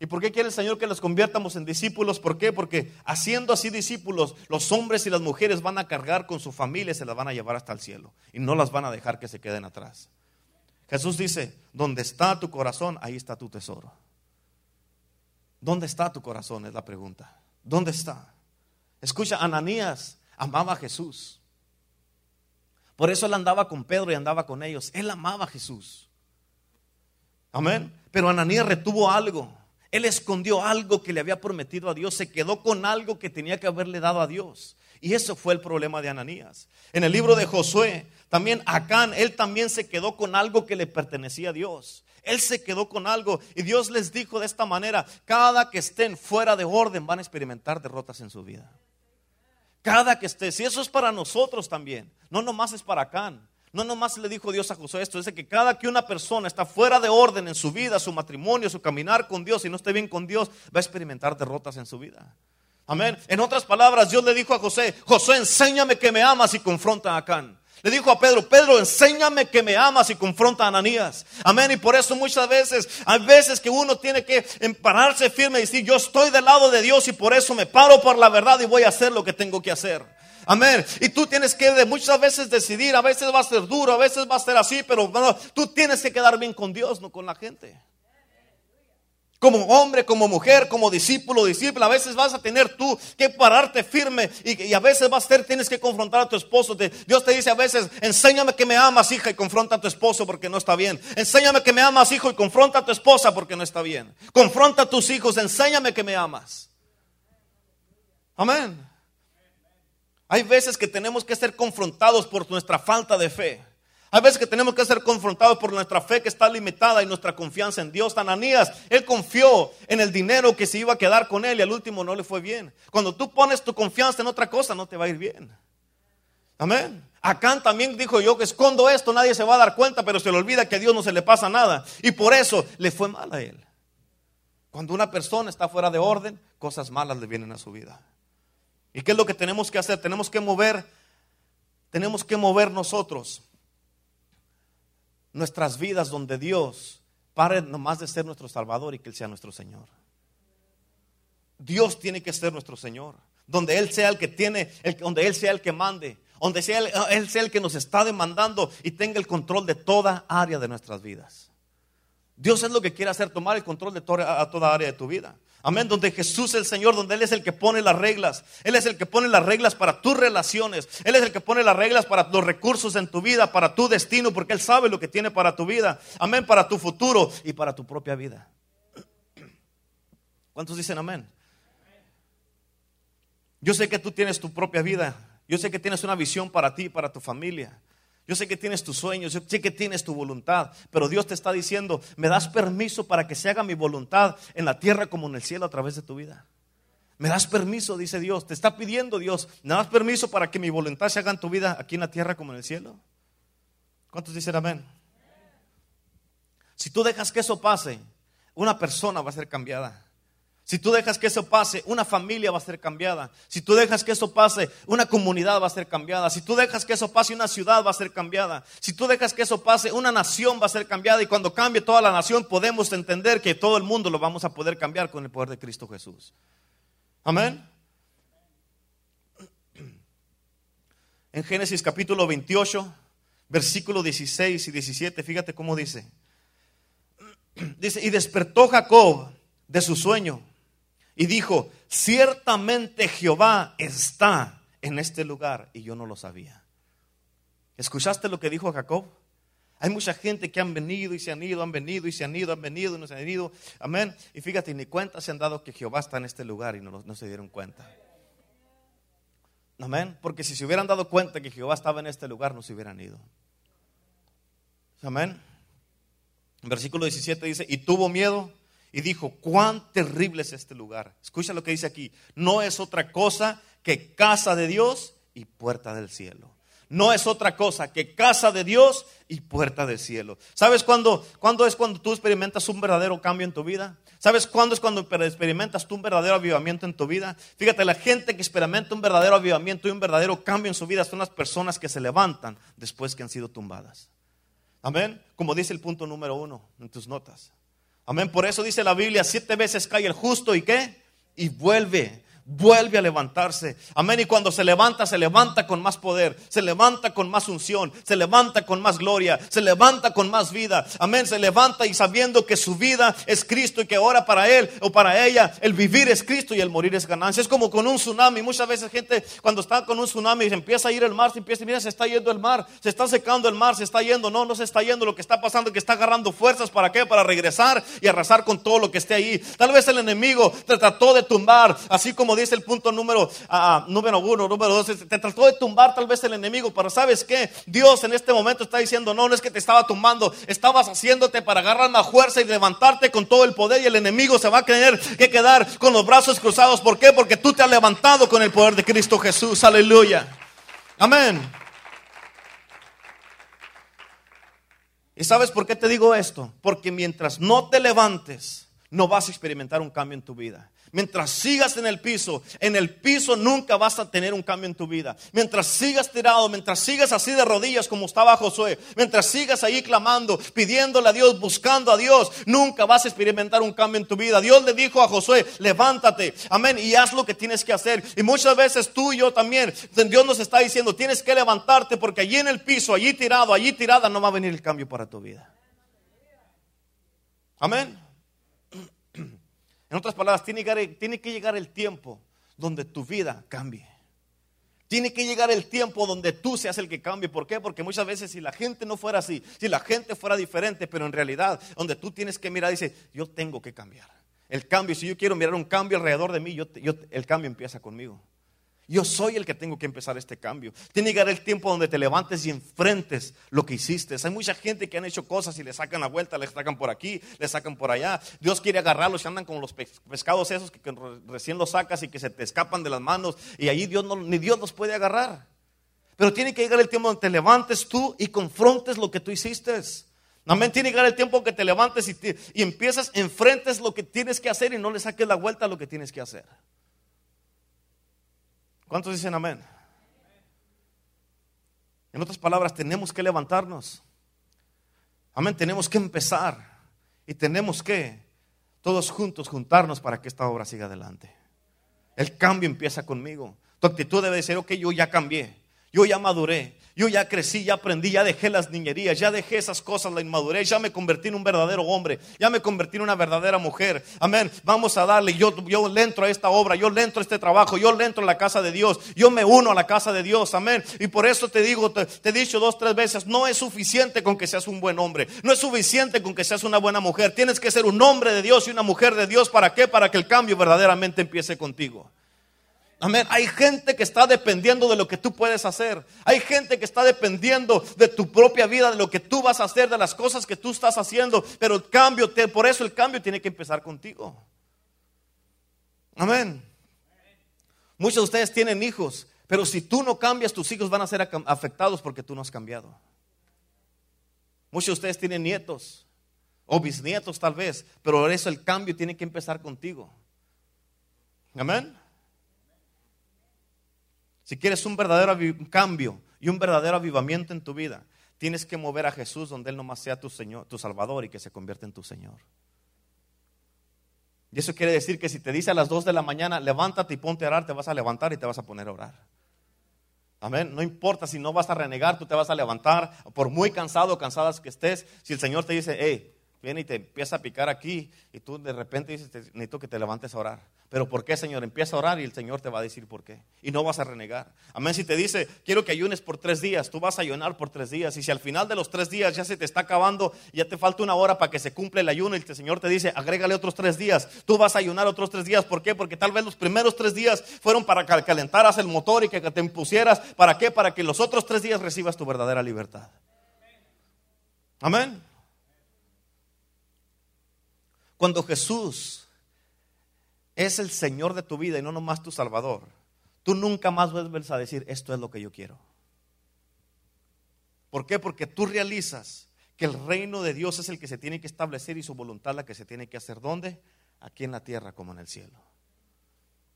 ¿Y por qué quiere el Señor que los conviertamos en discípulos? ¿Por qué? Porque haciendo así discípulos, los hombres y las mujeres van a cargar con su familia y se las van a llevar hasta el cielo. Y no las van a dejar que se queden atrás. Jesús dice, donde está tu corazón, ahí está tu tesoro. ¿Dónde está tu corazón? Es la pregunta. ¿Dónde está? Escucha, Ananías amaba a Jesús. Por eso él andaba con Pedro y andaba con ellos. Él amaba a Jesús. Amén. Pero Ananías retuvo algo. Él escondió algo que le había prometido a Dios. Se quedó con algo que tenía que haberle dado a Dios. Y eso fue el problema de Ananías. En el libro de Josué, también Acán, él también se quedó con algo que le pertenecía a Dios. Él se quedó con algo y Dios les dijo de esta manera, cada que estén fuera de orden van a experimentar derrotas en su vida. Cada que esté, si eso es para nosotros también, no nomás es para Acán. No nomás le dijo Dios a Josué esto, dice que cada que una persona está fuera de orden en su vida, su matrimonio, su caminar con Dios y no esté bien con Dios, va a experimentar derrotas en su vida. Amén. En otras palabras, Dios le dijo a José, José, enséñame que me amas y confronta a Acán. Le dijo a Pedro, Pedro, enséñame que me amas y confronta a Ananías. Amén. Y por eso muchas veces, hay veces que uno tiene que pararse firme y decir, yo estoy del lado de Dios y por eso me paro por la verdad y voy a hacer lo que tengo que hacer. Amén. Y tú tienes que muchas veces decidir, a veces va a ser duro, a veces va a ser así, pero tú tienes que quedar bien con Dios, no con la gente. Como hombre, como mujer, como discípulo, discípula, a veces vas a tener tú que pararte firme y, a veces vas a ser, tienes que confrontar a tu esposo. Dios te dice a veces, enséñame que me amas, hija, y confronta a tu esposo porque no está bien. Enséñame que me amas, hijo, y confronta a tu esposa porque no está bien. Confronta a tus hijos, enséñame que me amas. Amén. Hay veces que tenemos que ser confrontados por nuestra falta de fe. Hay veces que tenemos que ser confrontados por nuestra fe que está limitada y nuestra confianza en Dios. Ananías, él confió en el dinero que se iba a quedar con él y al último no le fue bien. Cuando tú pones tu confianza en otra cosa, no te va a ir bien. Amén. Acán también dijo yo que escondo esto, nadie se va a dar cuenta, pero se le olvida que a Dios no se le pasa nada. Y por eso le fue mal a él. Cuando una persona está fuera de orden, cosas malas le vienen a su vida. ¿Y qué es lo que tenemos que hacer? Tenemos que mover, tenemos que mover nosotros nuestras vidas donde Dios pare nomás de ser nuestro Salvador y que Él sea nuestro Señor. Dios tiene que ser nuestro Señor. Donde Él sea el que tiene, donde Él sea el que mande, donde sea Él sea el que nos está demandando y tenga el control de toda área de nuestras vidas. Dios es lo que quiere hacer, tomar el control de toda área de tu vida. Amén, donde Jesús es el Señor, donde Él es el que pone las reglas. Él es el que pone las reglas para tus relaciones. Él es el que pone las reglas para los recursos en tu vida, para tu destino, porque Él sabe lo que tiene para tu vida. Amén, para tu futuro y para tu propia vida. ¿Cuántos dicen amén? Yo sé que tú tienes tu propia vida. Yo sé que tienes una visión para ti, para tu familia. Yo sé que tienes tus sueños, yo sé que tienes tu voluntad, pero Dios te está diciendo, me das permiso para que se haga mi voluntad en la tierra como en el cielo a través de tu vida. Me das permiso, dice Dios, te está pidiendo Dios, me das permiso para que mi voluntad se haga en tu vida aquí en la tierra como en el cielo. ¿Cuántos dicen amén? Si tú dejas que eso pase, una persona va a ser cambiada. Si tú dejas que eso pase, una familia va a ser cambiada. Si tú dejas que eso pase, una comunidad va a ser cambiada. Si tú dejas que eso pase, una ciudad va a ser cambiada. Si tú dejas que eso pase, una nación va a ser cambiada. Y cuando cambie toda la nación, podemos entender que todo el mundo lo vamos a poder cambiar con el poder de Cristo Jesús. Amén. En Génesis capítulo 28, versículo 16 y 17, fíjate cómo dice. Dice, y despertó Jacob de su sueño y dijo, ciertamente Jehová está en este lugar y yo no lo sabía. ¿Escuchaste lo que dijo Jacob? Hay mucha gente que han venido y se han ido, han venido y se han ido, han venido y no se han ido. Amén. Y fíjate, ni cuenta se han dado que Jehová está en este lugar y no, no se dieron cuenta. Amén. Porque si se hubieran dado cuenta que Jehová estaba en este lugar, no se hubieran ido. Amén. Versículo 17 dice, y tuvo miedo y dijo, cuán terrible es este lugar. Escucha lo que dice aquí. No es otra cosa que casa de Dios y puerta del cielo. No es otra cosa que casa de Dios y puerta del cielo. ¿Sabes cuándo, cuándo es cuando tú experimentas un verdadero cambio en tu vida? ¿Sabes cuándo es cuando experimentas tú un verdadero avivamiento en tu vida? Fíjate, la gente que experimenta un verdadero avivamiento y un verdadero cambio en su vida son las personas que se levantan después que han sido tumbadas. Amén. Como dice el punto número uno en tus notas. Amén. Por eso dice la Biblia, siete veces cae el justo y qué? Y vuelve vuelve a levantarse. Amén. Y cuando se levanta, se levanta con más poder, se levanta con más unción, se levanta con más gloria, se levanta con más vida. Amén. Se levanta y sabiendo que su vida es Cristo y que ahora para él o para ella el vivir es Cristo y el morir es ganancia. Es como con un tsunami. Muchas veces gente cuando está con un tsunami y se empieza a ir el mar, se empieza, mira, se está yendo el mar, se está secando el mar, se está yendo. No, no se está yendo. Lo que está pasando es que está agarrando fuerzas. ¿Para qué? Para regresar y arrasar con todo lo que esté ahí. Tal vez el enemigo te trató de tumbar, así como dice el punto número, ah, número uno, número dos. Te trató de tumbar tal vez el enemigo, pero ¿sabes qué? Dios en este momento está diciendo, no, no es que te estaba tumbando, estabas haciéndote para agarrar más fuerza y levantarte con todo el poder y el enemigo se va a tener que quedar con los brazos cruzados. ¿Por qué? Porque tú te has levantado con el poder de Cristo Jesús. Aleluya. Amén. ¿Y sabes por qué te digo esto? Porque mientras no te levantes, no vas a experimentar un cambio en tu vida. Mientras sigas en el piso, en el piso nunca vas a tener un cambio en tu vida. Mientras sigas tirado, mientras sigas así de rodillas como estaba Josué, mientras sigas ahí clamando, pidiéndole a Dios, buscando a Dios, nunca vas a experimentar un cambio en tu vida. Dios le dijo a Josué, levántate, amén, y haz lo que tienes que hacer. Y muchas veces tú y yo también, Dios nos está diciendo, tienes que levantarte porque allí en el piso, allí tirado, allí tirada, no va a venir el cambio para tu vida. Amén. En otras palabras, tiene que, llegar, el tiempo donde tu vida cambie. Tiene que llegar el tiempo donde tú seas el que cambie. ¿Por qué? Porque muchas veces si la gente no fuera así, si la gente fuera diferente, pero en realidad donde tú tienes que mirar, dice, yo tengo que cambiar. El cambio, si yo quiero mirar un cambio alrededor de mí, el cambio empieza conmigo. Yo soy el que tengo que empezar este cambio. Tiene que llegar el tiempo donde te levantes y enfrentes lo que hiciste. Hay mucha gente que han hecho cosas y le sacan la vuelta, le sacan por aquí, le sacan por allá. Dios quiere agarrarlos y andan como los pescados esos que recién los sacas y que se te escapan de las manos. Y ahí Dios no, ni Dios los puede agarrar. Pero tiene que llegar el tiempo donde te levantes tú y confrontes lo que tú hiciste. Amén. Tiene que llegar el tiempo que te levantes y, y empiezas, enfrentes lo que tienes que hacer y no le saques la vuelta a lo que tienes que hacer. ¿Cuántos dicen amén? En otras palabras, tenemos que levantarnos. Amén, tenemos que empezar. Y tenemos que todos juntos juntarnos para que esta obra siga adelante. El cambio empieza conmigo. Tu actitud debe ser, ok, yo ya cambié, yo ya maduré, yo ya crecí, ya aprendí, ya dejé las niñerías, ya dejé esas cosas, la inmadurez, ya me convertí en un verdadero hombre, ya me convertí en una verdadera mujer. Amén. Vamos a darle, yo, le entro a esta obra, yo le entro a este trabajo, yo le entro a la casa de Dios, yo me uno a la casa de Dios. Amén. Y por eso te digo, te, te he dicho dos, tres veces, no es suficiente con que seas un buen hombre, no es suficiente con que seas una buena mujer. Tienes que ser un hombre de Dios y una mujer de Dios. ¿Para qué? Para que el cambio verdaderamente empiece contigo. Amén. Hay gente que está dependiendo de lo que tú puedes hacer. Hay gente que está dependiendo de tu propia vida, de lo que tú vas a hacer, de las cosas que tú estás haciendo. Pero el cambio, por eso el cambio tiene que empezar contigo. Amén. Muchos de ustedes tienen hijos, pero si tú no cambias, tus hijos van a ser afectados porque tú no has cambiado. Muchos de ustedes tienen nietos o bisnietos tal vez, pero por eso el cambio tiene que empezar contigo. Amén. Si quieres un verdadero cambio y un verdadero avivamiento en tu vida, tienes que mover a Jesús donde Él nomás sea tu Señor, tu Salvador y que se convierta en tu Señor. Y eso quiere decir que si te dice a las 2 de la mañana, levántate y ponte a orar, te vas a levantar y te vas a poner a orar. Amén. No importa si no vas a renegar, tú te vas a levantar, por muy cansado o cansadas que estés. Si el Señor te dice, hey, viene y te empieza a picar aquí, y tú de repente dices, necesito que te levantes a orar. Pero ¿por qué, Señor? Empieza a orar y el Señor te va a decir por qué. Y no vas a renegar. Amén. Si te dice, quiero que ayunes por tres días, tú vas a ayunar por tres días. Y si al final de los tres días ya se te está acabando, ya te falta una hora para que se cumpla el ayuno y el Señor te dice, agrégale otros tres días, tú vas a ayunar otros tres días. ¿Por qué? Porque tal vez los primeros tres días fueron para que calentaras el motor y que te impusieras. ¿Para qué? Para que los otros tres días recibas tu verdadera libertad. Amén. Cuando Jesús es el Señor de tu vida y no nomás tu Salvador, tú nunca más vuelves a decir, esto es lo que yo quiero. ¿Por qué? Porque tú realizas que el reino de Dios es el que se tiene que establecer y su voluntad la que se tiene que hacer. ¿Dónde? Aquí en la tierra como en el cielo.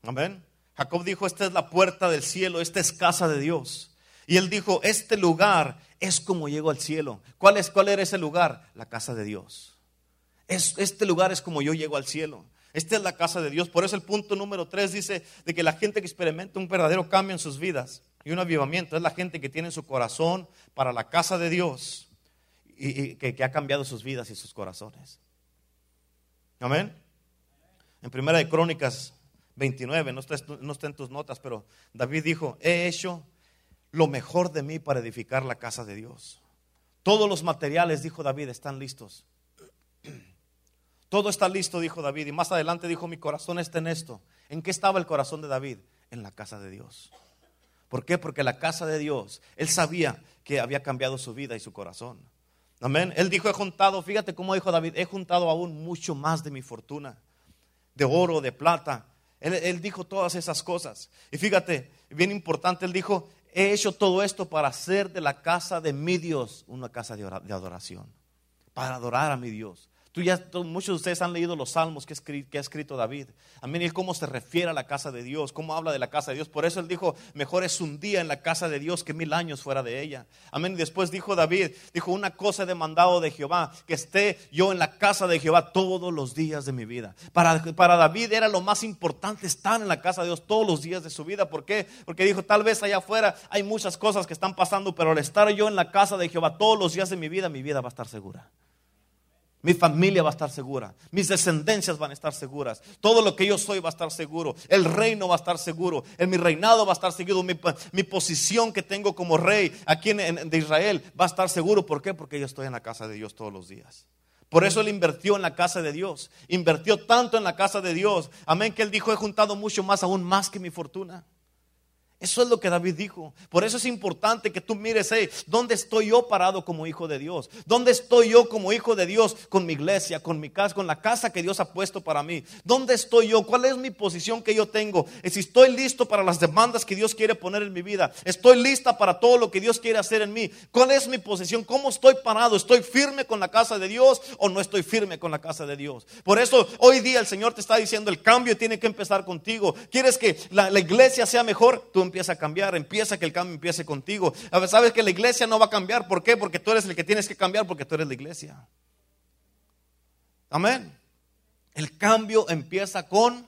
Amén. Jacob dijo, esta es la puerta del cielo, esta es casa de Dios. Y él dijo, este lugar es como llego al cielo. ¿Cuál, es, cuál era ese lugar? La casa de Dios. Es, este lugar es como yo llego al cielo. Esta es la casa de Dios. Por eso el punto número tres dice de que la gente que experimenta un verdadero cambio en sus vidas y un avivamiento es la gente que tiene su corazón para la casa de Dios y, que, ha cambiado sus vidas y sus corazones. Amén. En Primera de Crónicas 29, no no está en tus notas, pero David dijo, he hecho lo mejor de mí para edificar la casa de Dios. Todos los materiales, dijo David, están listos. Todo está listo, dijo David. Y más adelante dijo, mi corazón está en esto. ¿En qué estaba el corazón de David? En la casa de Dios. ¿Por qué? Porque la casa de Dios, él sabía que había cambiado su vida y su corazón. Amén. Él dijo, he juntado, fíjate cómo dijo David, he juntado aún mucho más de mi fortuna, de oro, de plata. Él, él dijo todas esas cosas. Y fíjate, bien importante, él dijo, he hecho todo esto para hacer de la casa de mi Dios una casa de adoración, para adorar a mi Dios. Tú ya, muchos de ustedes han leído los salmos que, ha escrito David. Amén. Y cómo se refiere a la casa de Dios, cómo habla de la casa de Dios. Por eso él dijo, mejor es un día en la casa de Dios que mil años fuera de ella. Amén. Y después dijo David, dijo, una cosa he demandado de Jehová, que esté yo en la casa de Jehová todos los días de mi vida. Para, para David era lo más importante estar en la casa de Dios todos los días de su vida. ¿Por qué? Porque dijo, tal vez allá afuera hay muchas cosas que están pasando, pero al estar yo en la casa de Jehová todos los días de mi vida, mi vida va a estar segura. Mi familia va a estar segura. Mis descendencias van a estar seguras. Todo lo que yo soy va a estar seguro. El reino va a estar seguro. En mi reinado va a estar seguro. Mi, posición que tengo como rey aquí en, de Israel va a estar seguro. ¿Por qué? Porque yo estoy en la casa de Dios todos los días. Por eso él invirtió en la casa de Dios. Invirtió tanto en la casa de Dios. Amén, que él dijo, he juntado mucho más, aún más que mi fortuna. Eso es lo que David dijo. Por eso es importante que tú mires, hey, ¿dónde estoy yo parado como hijo de Dios? ¿Dónde estoy yo como hijo de Dios con mi iglesia, con mi casa, con la casa que Dios ha puesto para mí? ¿Dónde estoy yo? ¿Cuál es mi posición que yo tengo? Si estoy listo para las demandas que Dios quiere poner en mi vida. Estoy lista para todo lo que Dios quiere hacer en mí. ¿Cuál es mi posición? ¿Cómo estoy parado? ¿Estoy firme con la casa de Dios o no estoy firme con la casa de Dios? Por eso hoy día el Señor te está diciendo, el cambio tiene que empezar contigo. ¿Quieres que la, iglesia sea mejor? Tú empieza a cambiar, empieza que el cambio empiece contigo. Sabes que la iglesia no va a cambiar, ¿por qué? Porque tú eres el que tienes que cambiar, porque tú eres la iglesia. Amén. El cambio empieza con...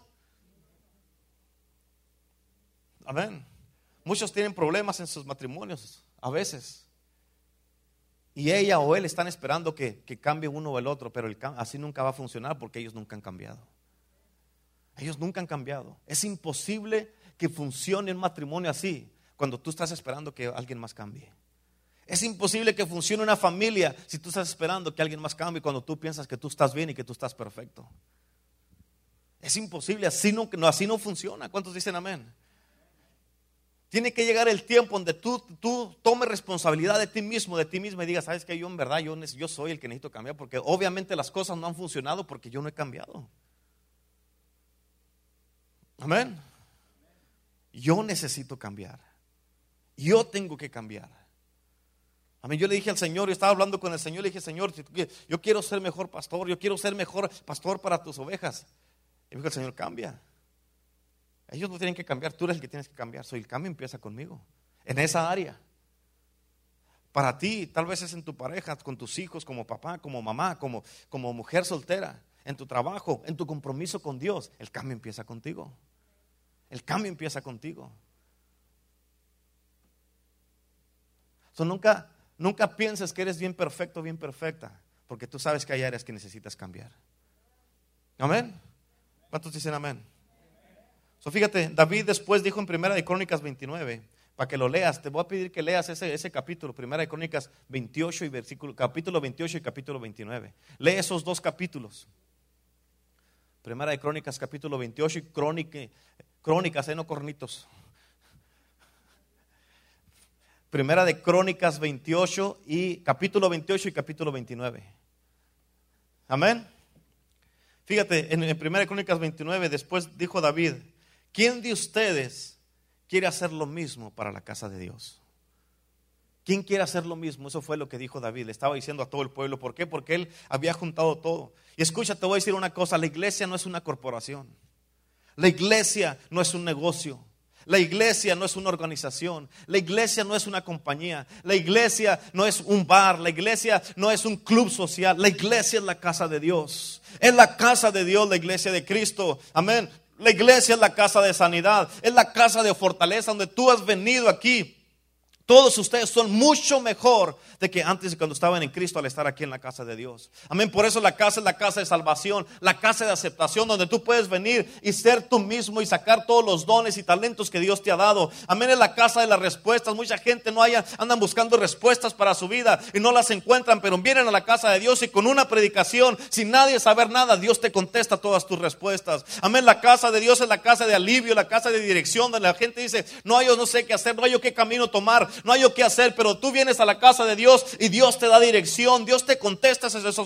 Amén. Muchos tienen problemas en sus matrimonios, a veces. Y ella o él están esperando que, cambie uno o el otro, pero así nunca va a funcionar porque ellos nunca han cambiado. Ellos nunca han cambiado. Es imposible que funcione un matrimonio así cuando tú estás esperando que alguien más cambie. Es imposible que funcione una familia si tú estás esperando que alguien más cambie cuando tú piensas que tú estás bien y que tú estás perfecto. Es imposible, así no, así no funciona. ¿Cuántos dicen amén? Tiene que llegar el tiempo donde tú, tú tomes responsabilidad de ti mismo, de ti mismo y digas, sabes que yo en verdad yo, yo soy el que necesito cambiar porque obviamente las cosas no han funcionado porque yo no he cambiado. Amén. Yo necesito cambiar. Yo tengo que cambiar. Amén. Yo le dije al Señor, yo estaba hablando con el Señor, le dije, Señor, yo quiero ser mejor pastor, yo quiero ser mejor pastor para tus ovejas. Y me dijo el Señor, cambia. Ellos no tienen que cambiar, tú eres el que tienes que cambiar. Soy el cambio empieza conmigo, en esa área. Para ti, tal vez es en tu pareja, con tus hijos, como papá, como mamá, como, como mujer soltera, en tu trabajo, en tu compromiso con Dios. El cambio empieza contigo. El cambio empieza contigo. nunca, nunca pienses que eres bien perfecto, bien perfecta, porque tú sabes que hay áreas que necesitas cambiar. Amén. ¿Cuántos dicen amén? fíjate, David después dijo en Primera de Crónicas 29, para que lo leas, te voy a pedir que leas ese, ese capítulo, Primera de Crónicas 28 y versículo, capítulo 28 y capítulo 29. Lee esos dos capítulos. Primera de Crónicas, capítulo 28 y crónica, Crónicas, eh, no cornitos. Primera de Crónicas 28 y capítulo 28 y capítulo 29. Amén. Fíjate, en, en Primera de Crónicas 29, después dijo David, ¿Quién de ustedes quiere hacer lo mismo para la casa de Dios? ¿Quién quiere hacer lo mismo? Eso fue lo que dijo David. Le estaba diciendo a todo el pueblo. ¿Por qué? Porque él había juntado todo. Y escucha, te voy a decir una cosa. La iglesia no es una corporación. La iglesia no es un negocio. La iglesia no es una organización, la iglesia no es una compañía, la iglesia no es un bar, la iglesia no es un club social, la iglesia es la casa de Dios. Es la casa de Dios, la iglesia de Cristo. Amén. La iglesia es la casa de sanidad, es la casa de fortaleza donde tú has venido aquí todos ustedes son mucho mejor de que antes cuando estaban en Cristo al estar aquí en la casa de Dios. Amén. Por eso la casa es la casa de salvación, la casa de aceptación donde tú puedes venir y ser tú mismo y sacar todos los dones y talentos que Dios te ha dado. Amén. Es la casa de las respuestas. Mucha gente no haya, andan buscando respuestas para su vida y no las encuentran, pero vienen a la casa de Dios y con una predicación, sin nadie saber nada, Dios te contesta todas tus respuestas. Amén. La casa de Dios es la casa de alivio, la casa de dirección, donde la gente dice, no hay yo no sé qué hacer, no hay yo qué camino tomar no hay yo qué hacer, pero tú vienes a la casa de Dios y Dios te da dirección, Dios te contesta esas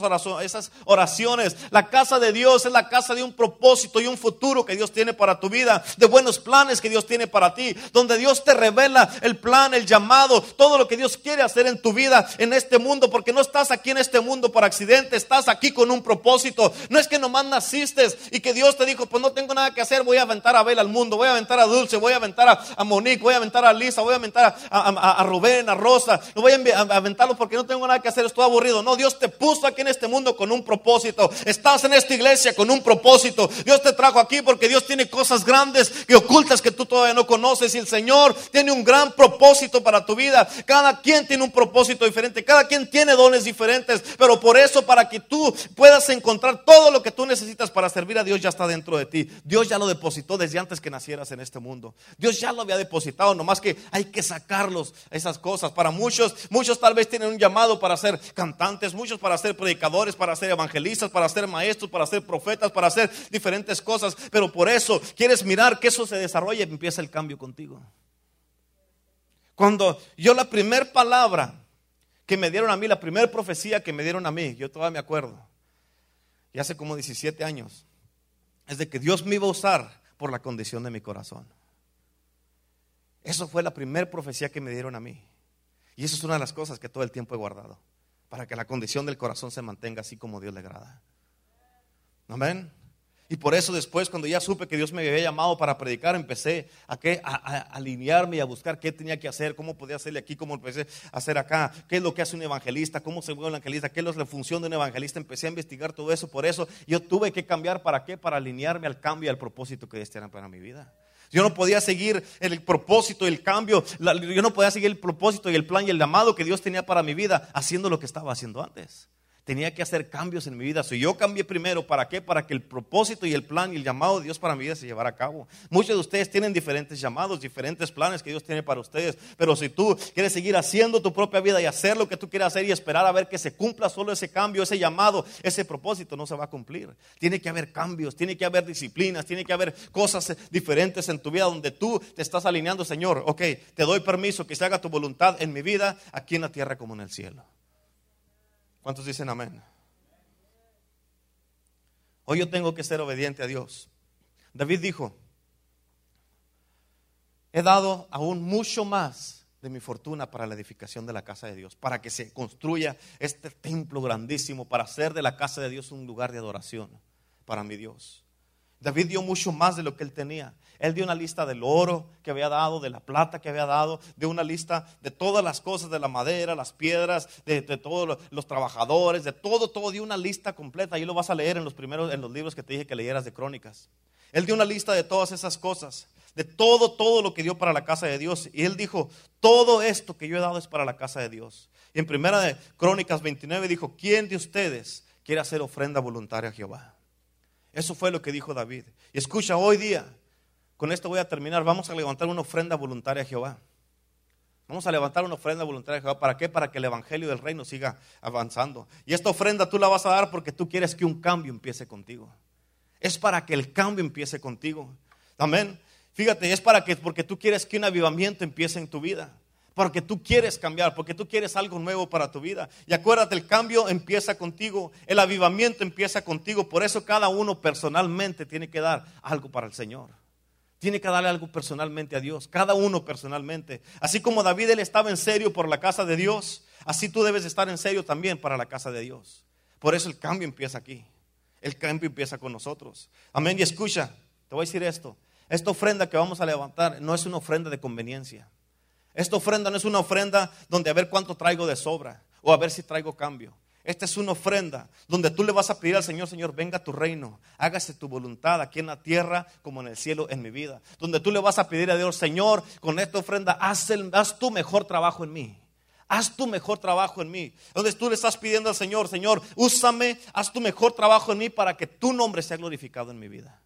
oraciones. La casa de Dios es la casa de un propósito y un futuro que Dios tiene para tu vida, de buenos planes que Dios tiene para ti, donde Dios te revela el plan, el llamado, todo lo que Dios quiere hacer en tu vida, en este mundo, porque no estás aquí en este mundo por accidente, estás aquí con un propósito. No es que nomás naciste y que Dios te dijo, pues no tengo nada que hacer, voy a aventar a Abel al mundo, voy a aventar a Dulce, voy a aventar a, Monique, voy a aventar a Lisa, voy a aventar a, a Rubén, a Rosa, no voy a aventarlo porque no tengo nada que hacer, estoy aburrido. No, Dios te puso aquí en este mundo con un propósito. Estás en esta iglesia con un propósito. Dios te trajo aquí porque Dios tiene cosas grandes y ocultas que tú todavía no conoces. Y el Señor tiene un gran propósito para tu vida. Cada quien tiene un propósito diferente, cada quien tiene dones diferentes. Pero por eso, para que tú puedas encontrar todo lo que tú necesitas para servir a Dios, ya está dentro de ti. Dios ya lo depositó desde antes que nacieras en este mundo. Dios ya lo había depositado, nomás que hay que sacarlos esas cosas. Para muchos, muchos tal vez tienen un llamado para ser cantantes, muchos para ser predicadores, para ser evangelistas, para ser maestros, para ser profetas, para hacer diferentes cosas. Pero por eso quieres mirar que eso se desarrolle y empieza el cambio contigo. Cuando yo la primera palabra que me dieron a mí, la primera profecía que me dieron a mí, yo todavía me acuerdo, y hace como 17 años, es de que Dios me iba a usar por la condición de mi corazón. Eso fue la primera profecía que me dieron a mí. Y eso es una de las cosas que todo el tiempo he guardado. Para que la condición del corazón se mantenga así como Dios le agrada. Amén. Y por eso después, cuando ya supe que Dios me había llamado para predicar, empecé a, a, alinearme y a buscar qué tenía que hacer, cómo podía hacerle aquí, cómo empecé a hacer acá, qué es lo que hace un evangelista, cómo se vuelve un evangelista, qué es la función de un evangelista. Empecé a investigar todo eso. Por eso yo tuve que cambiar para qué, para alinearme al cambio y al propósito que Dios tenía para mi vida. Yo no podía seguir el propósito el cambio. Yo no podía seguir el propósito y el plan y el llamado que Dios tenía para mi vida haciendo lo que estaba haciendo antes. Tenía que hacer cambios en mi vida. Si yo cambié primero, ¿para qué? Para que el propósito y el plan y el llamado de Dios para mi vida se llevara a cabo. Muchos de ustedes tienen diferentes llamados, diferentes planes que Dios tiene para ustedes. Pero si tú quieres seguir haciendo tu propia vida y hacer lo que tú quieras hacer y esperar a ver que se cumpla solo ese cambio, ese llamado, ese propósito, no se va a cumplir. Tiene que haber cambios, tiene que haber disciplinas, tiene que haber cosas diferentes en tu vida donde tú te estás alineando, Señor. Ok, te doy permiso que se haga tu voluntad en mi vida, aquí en la tierra como en el cielo. ¿Cuántos dicen amén? Hoy yo tengo que ser obediente a Dios. David dijo, he dado aún mucho más de mi fortuna para la edificación de la casa de Dios, para que se construya este templo grandísimo, para hacer de la casa de Dios un lugar de adoración para mi Dios. David dio mucho más de lo que él tenía. Él dio una lista del oro que había dado, de la plata que había dado, de una lista de todas las cosas, de la madera, las piedras, de, todos los, trabajadores, de todo, todo, dio una lista completa. Ahí lo vas a leer en los primeros, en los libros que te dije que leyeras de crónicas. Él dio una lista de todas esas cosas, de todo, todo lo que dio para la casa de Dios. Y él dijo, todo esto que yo he dado es para la casa de Dios. Y en primera de Crónicas 29 dijo, ¿quién de ustedes quiere hacer ofrenda voluntaria a Jehová? Eso fue lo que dijo David. Y escucha, hoy día, con esto voy a terminar, vamos a levantar una ofrenda voluntaria a Jehová. Vamos a levantar una ofrenda voluntaria a Jehová. ¿Para qué? Para que el Evangelio del Reino siga avanzando. Y esta ofrenda tú la vas a dar porque tú quieres que un cambio empiece contigo. Es para que el cambio empiece contigo. Amén. Fíjate, es para que, porque tú quieres que un avivamiento empiece en tu vida porque tú quieres cambiar, porque tú quieres algo nuevo para tu vida. Y acuérdate, el cambio empieza contigo, el avivamiento empieza contigo, por eso cada uno personalmente tiene que dar algo para el Señor. Tiene que darle algo personalmente a Dios, cada uno personalmente. Así como David él estaba en serio por la casa de Dios, así tú debes estar en serio también para la casa de Dios. Por eso el cambio empieza aquí. El cambio empieza con nosotros. Amén. Y escucha, te voy a decir esto. Esta ofrenda que vamos a levantar no es una ofrenda de conveniencia. Esta ofrenda no es una ofrenda donde a ver cuánto traigo de sobra o a ver si traigo cambio. Esta es una ofrenda donde tú le vas a pedir al Señor, Señor, venga a tu reino, hágase tu voluntad aquí en la tierra como en el cielo en mi vida. Donde tú le vas a pedir a Dios, Señor, con esta ofrenda, haz, haz tu mejor trabajo en mí. Haz tu mejor trabajo en mí. Donde tú le estás pidiendo al Señor, Señor, úsame, haz tu mejor trabajo en mí para que tu nombre sea glorificado en mi vida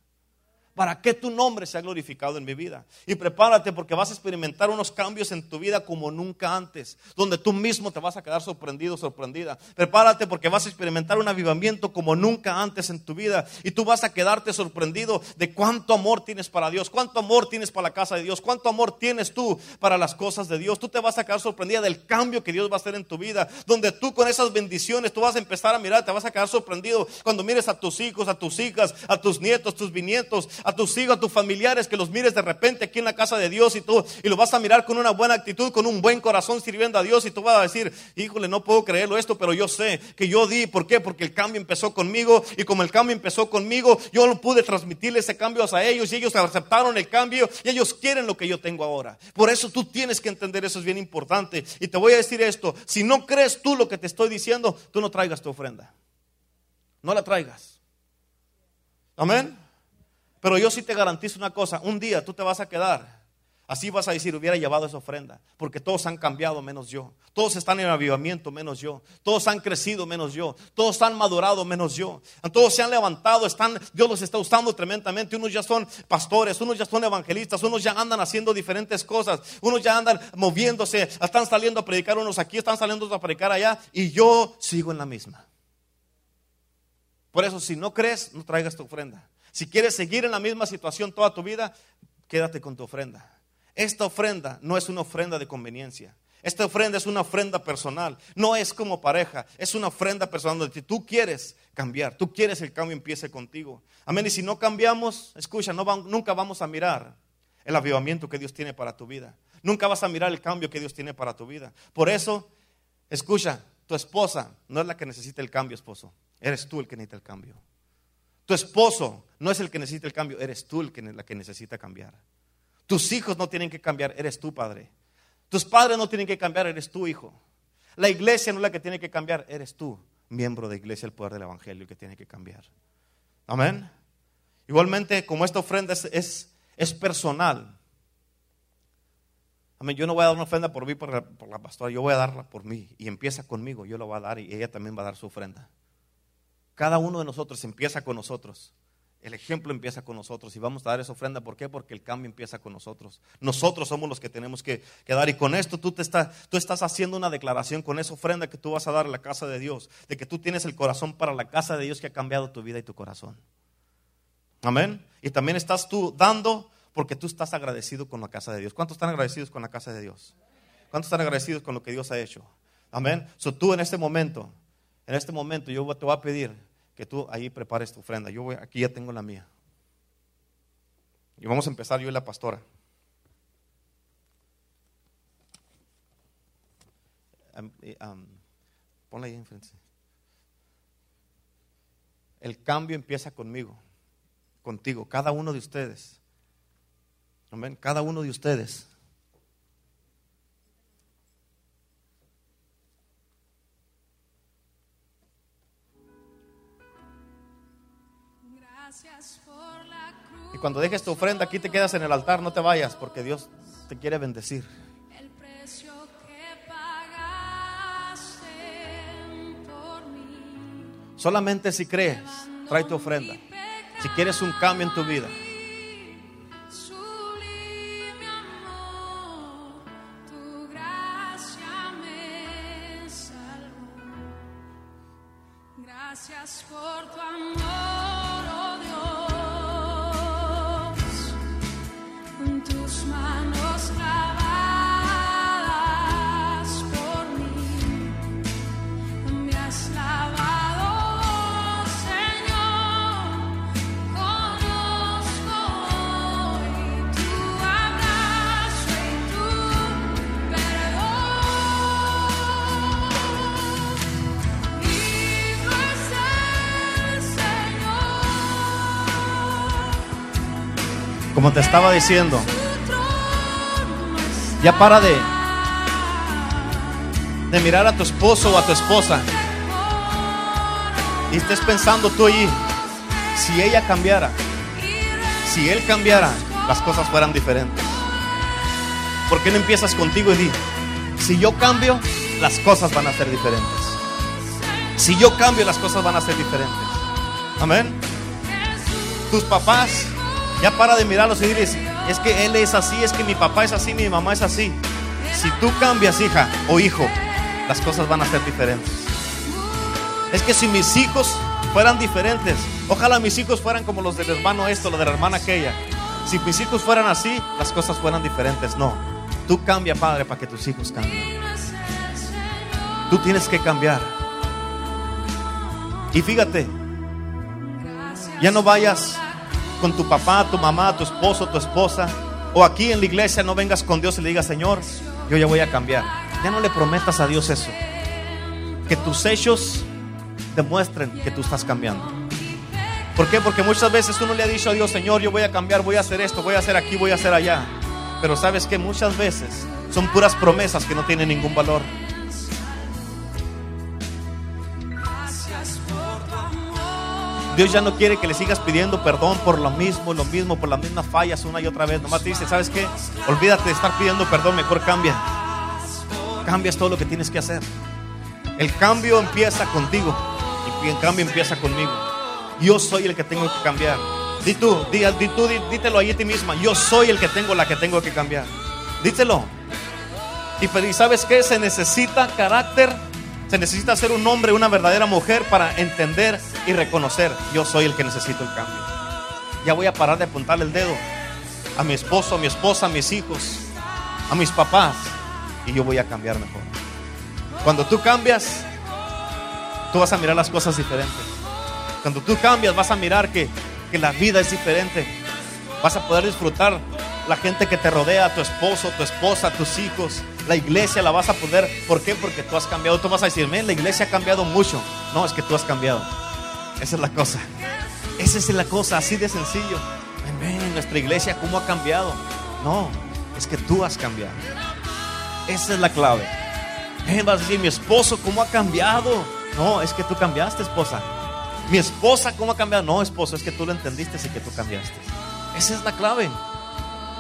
para que tu nombre sea glorificado en mi vida. Y prepárate porque vas a experimentar unos cambios en tu vida como nunca antes, donde tú mismo te vas a quedar sorprendido, sorprendida. Prepárate porque vas a experimentar un avivamiento como nunca antes en tu vida y tú vas a quedarte sorprendido de cuánto amor tienes para Dios, cuánto amor tienes para la casa de Dios, cuánto amor tienes tú para las cosas de Dios. Tú te vas a quedar sorprendida del cambio que Dios va a hacer en tu vida, donde tú con esas bendiciones tú vas a empezar a mirar, te vas a quedar sorprendido cuando mires a tus hijos, a tus hijas, a tus nietos, tus bisnietos, a tus hijos, a tus familiares, que los mires de repente aquí en la casa de Dios y tú, y lo vas a mirar con una buena actitud, con un buen corazón sirviendo a Dios y tú vas a decir, híjole, no puedo creerlo esto, pero yo sé que yo di, ¿por qué? Porque el cambio empezó conmigo y como el cambio empezó conmigo, yo no pude transmitirle ese cambio a ellos y ellos aceptaron el cambio y ellos quieren lo que yo tengo ahora. Por eso tú tienes que entender eso, es bien importante. Y te voy a decir esto, si no crees tú lo que te estoy diciendo, tú no traigas tu ofrenda. No la traigas. Amén. Pero yo sí te garantizo una cosa, un día tú te vas a quedar. Así vas a decir, hubiera llevado esa ofrenda, porque todos han cambiado menos yo. Todos están en avivamiento menos yo. Todos han crecido menos yo. Todos han madurado menos yo. Todos se han levantado, están, Dios los está usando tremendamente. Unos ya son pastores, unos ya son evangelistas, unos ya andan haciendo diferentes cosas, unos ya andan moviéndose, están saliendo a predicar unos aquí, están saliendo a predicar allá, y yo sigo en la misma. Por eso, si no crees, no traigas tu ofrenda. Si quieres seguir en la misma situación toda tu vida, quédate con tu ofrenda. Esta ofrenda no es una ofrenda de conveniencia. Esta ofrenda es una ofrenda personal. No es como pareja, es una ofrenda personal donde tú quieres cambiar, tú quieres el cambio empiece contigo. Amén. Y si no cambiamos, escucha, nunca vamos a mirar el avivamiento que Dios tiene para tu vida. Nunca vas a mirar el cambio que Dios tiene para tu vida. Por eso, escucha, tu esposa no es la que necesita el cambio, esposo. Eres tú el que necesita el cambio. Tu esposo no es el que necesita el cambio, eres tú el que, la que necesita cambiar. Tus hijos no tienen que cambiar, eres tú, padre. Tus padres no tienen que cambiar, eres tú, hijo. La iglesia no es la que tiene que cambiar, eres tú, miembro de iglesia, el poder del evangelio, que tiene que cambiar. Amén. Igualmente, como esta ofrenda es, es personal. Amén. Yo no voy a dar una ofrenda por mí, por la, por la pastora, yo voy a darla por mí. Y empieza conmigo, yo la voy a dar y ella también va a dar su ofrenda. Cada uno de nosotros empieza con nosotros. El ejemplo empieza con nosotros y vamos a dar esa ofrenda. ¿Por qué? Porque el cambio empieza con nosotros. Nosotros somos los que tenemos que, dar. Y con esto tú, te estás, tú estás haciendo una declaración con esa ofrenda que tú vas a dar a la casa de Dios. De que tú tienes el corazón para la casa de Dios que ha cambiado tu vida y tu corazón. Amén. Y también estás tú dando porque tú estás agradecido con la casa de Dios. ¿Cuántos están agradecidos con la casa de Dios? ¿Cuántos están agradecidos con lo que Dios ha hecho? Amén. So, tú en este momento, en este momento yo te voy a pedir que tú ahí prepares tu ofrenda. Yo voy, aquí ya tengo la mía. Y vamos a empezar yo y la pastora. Um, ponla ahí enfrente. El cambio empieza conmigo, contigo, cada uno de ustedes. Amén. Cada uno de ustedes. Cuando dejes tu ofrenda, aquí te quedas en el altar, no te vayas, porque Dios te quiere bendecir. El precio que pagaste por mí. Solamente si crees, trae tu ofrenda. Si quieres un cambio en tu vida. Como te estaba diciendo, ya para de, de mirar a tu esposo o a tu esposa y estés pensando tú allí, si ella cambiara, si él cambiara, las cosas fueran diferentes. ¿Por qué no empiezas contigo y di, si yo cambio, las cosas van a ser diferentes? Si yo cambio, las cosas van a ser diferentes. Amén. Tus papás, ya para de mirarlos y diles, es que él es así, es que mi papá es así, mi mamá es así. Si tú cambias, hija o hijo, las cosas van a ser diferentes. Es que si mis hijos fueran diferentes, ojalá mis hijos fueran como los del hermano esto, lo de la hermana aquella. Si mis hijos fueran así, las cosas fueran diferentes. No, tú cambia, Padre, para que tus hijos cambien. Tú tienes que cambiar. Y fíjate, ya no vayas con tu papá, tu mamá, tu esposo, tu esposa, o aquí en la iglesia no vengas con Dios y le digas, Señor, yo ya voy a cambiar. Ya no le prometas a Dios eso. Que tus hechos demuestren que tú estás cambiando. ¿Por qué? Porque muchas veces uno le ha dicho a Dios, Señor, yo voy a cambiar, voy a hacer esto, voy a hacer aquí, voy a hacer allá. Pero sabes que muchas veces son puras promesas que no tienen ningún valor. Dios ya no quiere que le sigas pidiendo perdón por lo mismo, lo mismo, por las mismas fallas una y otra vez. Nomás te dice, ¿sabes qué? Olvídate de estar pidiendo perdón, mejor cambia. Cambias todo lo que tienes que hacer. El cambio empieza contigo. Y el cambio empieza conmigo. Yo soy el que tengo que cambiar. Di tú, di, di tú, di- dítelo ahí a ti misma. Yo soy el que tengo la que tengo que cambiar. Dítelo. Y, pero, ¿y sabes qué? Se necesita carácter. Se necesita ser un hombre, una verdadera mujer para entender y reconocer. Yo soy el que necesito el cambio. Ya voy a parar de apuntarle el dedo a mi esposo, a mi esposa, a mis hijos, a mis papás. Y yo voy a cambiar mejor. Cuando tú cambias, tú vas a mirar las cosas diferentes. Cuando tú cambias, vas a mirar que, que la vida es diferente. Vas a poder disfrutar la gente que te rodea, tu esposo, tu esposa, tus hijos, la iglesia la vas a poder. ¿Por qué? Porque tú has cambiado. Tú vas a decir, "Men, la iglesia ha cambiado mucho. No, es que tú has cambiado. Esa es la cosa. Esa es la cosa, así de sencillo. Amén, nuestra iglesia, ¿cómo ha cambiado? No, es que tú has cambiado. Esa es la clave. Vas a decir, mi esposo, ¿cómo ha cambiado? No, es que tú cambiaste, esposa. Mi esposa, ¿cómo ha cambiado? No, esposo, es que tú lo entendiste y que tú cambiaste. Esa es la clave.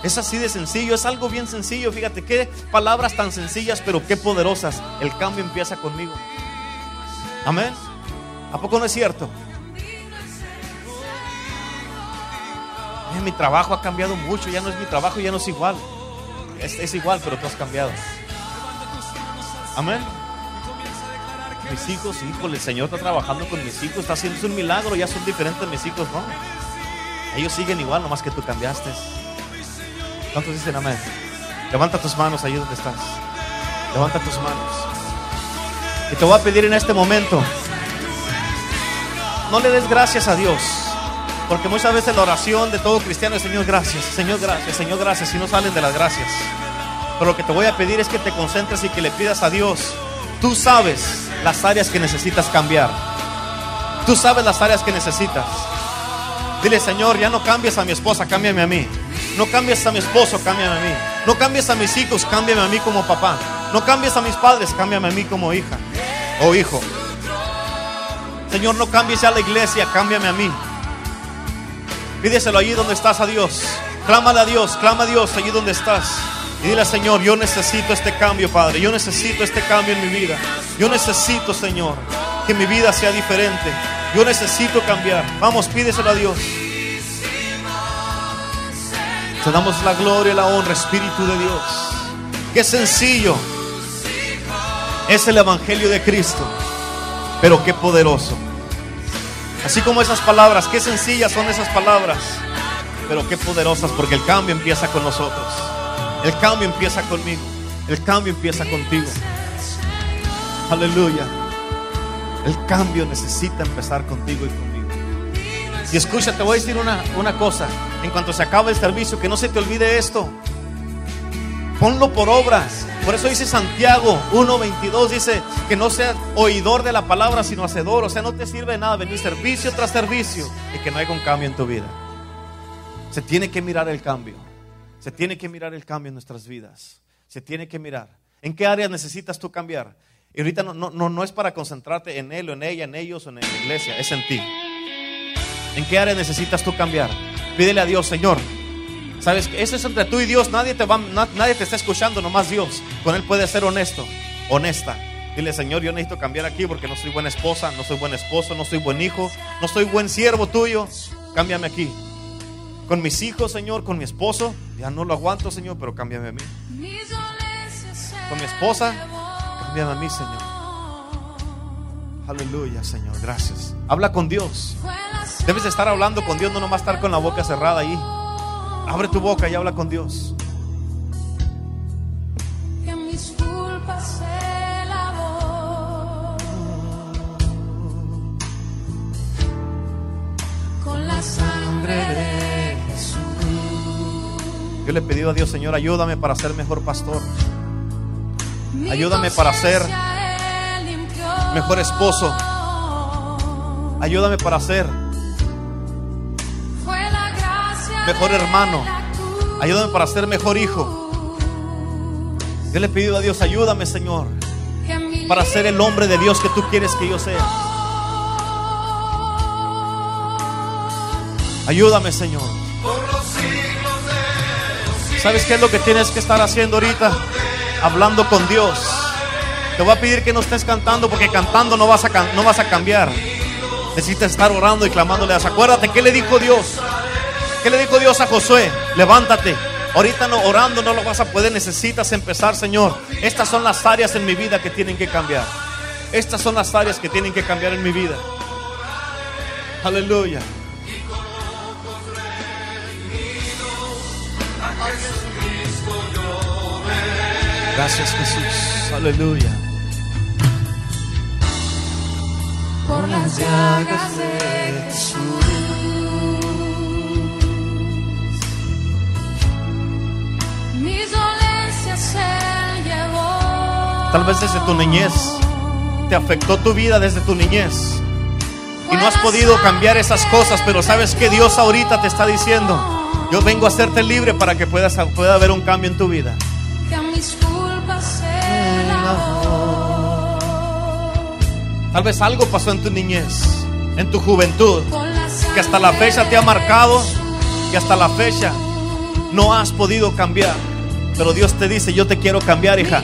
Es así de sencillo, es algo bien sencillo. Fíjate qué palabras tan sencillas, pero qué poderosas. El cambio empieza conmigo. Amén. ¿A poco no es cierto? Eh, mi trabajo ha cambiado mucho, ya no es mi trabajo, ya no es igual. Es, es igual, pero tú has cambiado. Amén. Mis hijos, híjole, el Señor está trabajando con mis hijos, está haciendo un milagro, ya son diferentes mis hijos, ¿no? Ellos siguen igual, nomás que tú cambiaste. ¿Cuántos dicen amén? Levanta tus manos ahí donde estás. Levanta tus manos. Y te voy a pedir en este momento, no le des gracias a Dios. Porque muchas veces la oración de todo cristiano es Señor gracias, Señor gracias, Señor gracias, y no salen de las gracias. Pero lo que te voy a pedir es que te concentres y que le pidas a Dios. Tú sabes las áreas que necesitas cambiar. Tú sabes las áreas que necesitas. Dile, Señor, ya no cambies a mi esposa, cámbiame a mí. No cambies a mi esposo, cámbiame a mí. No cambies a mis hijos, cámbiame a mí como papá. No cambies a mis padres, cámbiame a mí como hija o hijo. Señor, no cambies a la iglesia, cámbiame a mí. Pídeselo allí donde estás a Dios. Clámale a Dios, clama a Dios allí donde estás. Y dile, Señor, yo necesito este cambio, Padre. Yo necesito este cambio en mi vida. Yo necesito, Señor, que mi vida sea diferente. Yo necesito cambiar. Vamos, pídeselo a Dios. Te damos la gloria y la honra, Espíritu de Dios. Qué sencillo es el Evangelio de Cristo, pero qué poderoso. Así como esas palabras, qué sencillas son esas palabras, pero qué poderosas, porque el cambio empieza con nosotros. El cambio empieza conmigo. El cambio empieza contigo. Aleluya. El cambio necesita empezar contigo y conmigo. Y escucha, te voy a decir una, una cosa. En cuanto se acabe el servicio, que no se te olvide esto. Ponlo por obras. Por eso dice Santiago 1.22, dice que no seas oidor de la palabra, sino hacedor. O sea, no te sirve de nada venir servicio tras servicio y que no haya un cambio en tu vida. Se tiene que mirar el cambio. Se tiene que mirar el cambio en nuestras vidas. Se tiene que mirar. ¿En qué áreas necesitas tú cambiar? Y ahorita no, no, no, no es para concentrarte en él o en ella, en ellos o en la iglesia, es en ti. ¿En qué área necesitas tú cambiar? Pídele a Dios, Señor. Sabes que eso es entre tú y Dios. Nadie te va, na- nadie te está escuchando, nomás Dios. Con él puedes ser honesto, honesta. Dile, Señor, yo necesito cambiar aquí porque no soy buena esposa, no soy buen esposo, no soy buen hijo, no soy buen siervo tuyo. Cámbiame aquí. Con mis hijos, Señor, con mi esposo, ya no lo aguanto, Señor, pero cámbiame a mí. Con mi esposa, cámbiame a mí, Señor. Aleluya, Señor, gracias. Habla con Dios. Debes de estar hablando con Dios, no nomás estar con la boca cerrada ahí. Abre tu boca y habla con Dios. Que mis culpas se lavó con la sangre de Jesús. Yo le he pedido a Dios, Señor, ayúdame para ser mejor pastor, Ayúdame para ser. Mejor esposo. ayúdame para ser mejor hermano. ayúdame para ser mejor hijo. Yo le he pedido a Dios, ayúdame, Señor, para ser el hombre de Dios que tú quieres que yo sea. Ayúdame, Señor. ¿Sabes qué es lo que tienes que estar haciendo ahorita? Hablando con Dios. Te voy a pedir que no estés cantando porque cantando no vas a, no vas a cambiar. Necesitas estar orando y clamándole. Acuérdate, ¿qué le dijo Dios? ¿Qué le dijo Dios a Josué? Levántate. Ahorita no orando no lo vas a poder. Necesitas empezar, Señor. Estas son las áreas en mi vida que tienen que cambiar. Estas son las áreas que tienen que cambiar en mi vida. Aleluya. Gracias Jesús. Aleluya. Por las llagas de Jesús. Mis dolencias Él llevó. Tal vez desde tu niñez te afectó tu vida desde tu niñez. Y no has podido cambiar esas cosas, pero sabes que Dios ahorita te está diciendo, yo vengo a hacerte libre para que puedas, pueda haber un cambio en tu vida. Tal vez algo pasó en tu niñez, en tu juventud, que hasta la fecha te ha marcado, que hasta la fecha no has podido cambiar. Pero Dios te dice, yo te quiero cambiar, hija.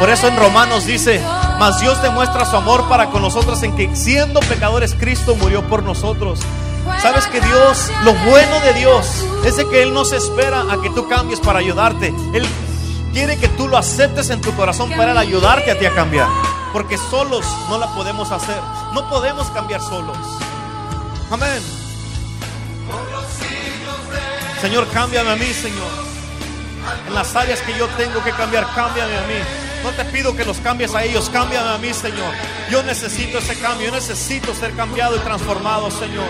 Por eso en Romanos dice, mas Dios demuestra su amor para con nosotros en que siendo pecadores Cristo murió por nosotros. Sabes que Dios, lo bueno de Dios es de que Él no se espera a que tú cambies para ayudarte. Él quiere que tú lo aceptes en tu corazón para ayudarte a ti a cambiar. Porque solos no la podemos hacer. No podemos cambiar solos. Amén. Señor, cámbiame a mí, Señor. En las áreas que yo tengo que cambiar, cámbiame a mí. No te pido que los cambies a ellos, cámbiame a mí, Señor. Yo necesito ese cambio, yo necesito ser cambiado y transformado, Señor.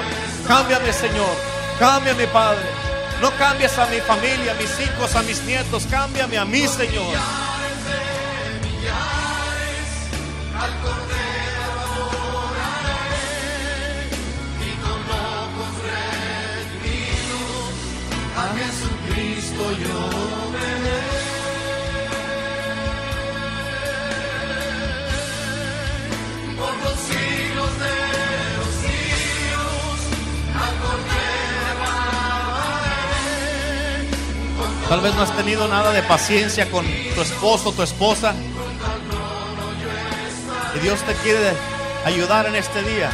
Cámbiame, Señor. Cámbiame, Padre. No cambies a mi familia, a mis hijos, a mis nietos. Cámbiame a mí, Señor. Tal vez no has tenido nada de paciencia con tu esposo, tu esposa. Y Dios te quiere ayudar en este día.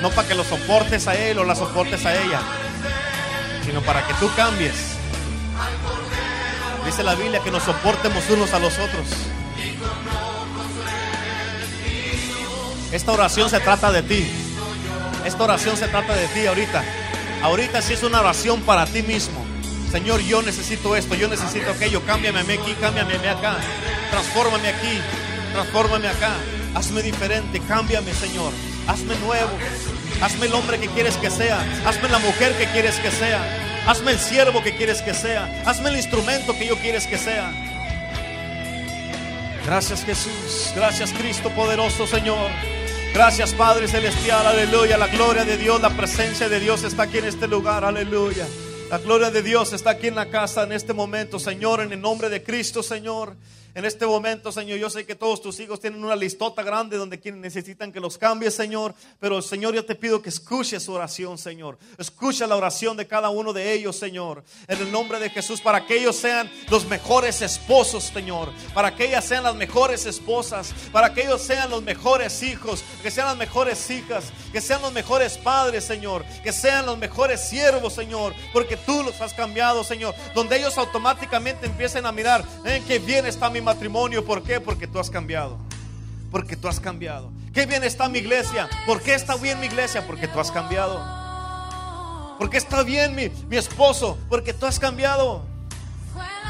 No para que lo soportes a él o la soportes a ella, sino para que tú cambies. Dice la Biblia que nos soportemos unos a los otros. Esta oración se trata de ti. Esta oración se trata de ti ahorita. Ahorita sí es una oración para ti mismo. Señor, yo necesito esto, yo necesito aquello. Cámbiame aquí, cámbiame acá. Transfórmame aquí, transfórmame acá. Hazme diferente, cámbiame, Señor. Hazme nuevo. Hazme el hombre que quieres que sea. Hazme la mujer que quieres que sea. Hazme el siervo que quieres que sea. Hazme el instrumento que yo quieres que sea. Gracias Jesús. Gracias Cristo poderoso Señor. Gracias Padre Celestial. Aleluya. La gloria de Dios, la presencia de Dios está aquí en este lugar. Aleluya. La gloria de Dios está aquí en la casa en este momento, Señor, en el nombre de Cristo, Señor. En este momento, Señor, yo sé que todos tus hijos tienen una listota grande donde necesitan que los cambies, Señor. Pero, Señor, yo te pido que escuches su oración, Señor. Escucha la oración de cada uno de ellos, Señor. En el nombre de Jesús, para que ellos sean los mejores esposos, Señor. Para que ellas sean las mejores esposas. Para que ellos sean los mejores hijos. Que sean las mejores hijas. Que sean los mejores padres, Señor. Que sean los mejores siervos, Señor. Porque tú los has cambiado, Señor. Donde ellos automáticamente empiecen a mirar, eh, qué bien está mi matrimonio. ¿Por qué? Porque tú has cambiado. Porque tú has cambiado. Qué bien está mi iglesia. ¿Por qué está bien mi iglesia? Porque tú has cambiado. Porque está bien mi, mi esposo. Porque tú has cambiado.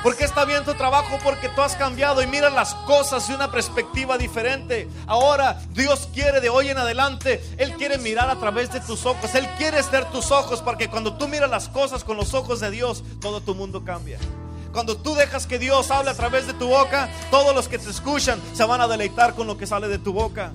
¿Por qué está bien tu trabajo? Porque tú has cambiado y mira las cosas de una perspectiva diferente. Ahora Dios quiere de hoy en adelante, Él quiere mirar a través de tus ojos. Él quiere ser tus ojos porque cuando tú miras las cosas con los ojos de Dios, todo tu mundo cambia. Cuando tú dejas que Dios hable a través de tu boca, todos los que te escuchan se van a deleitar con lo que sale de tu boca.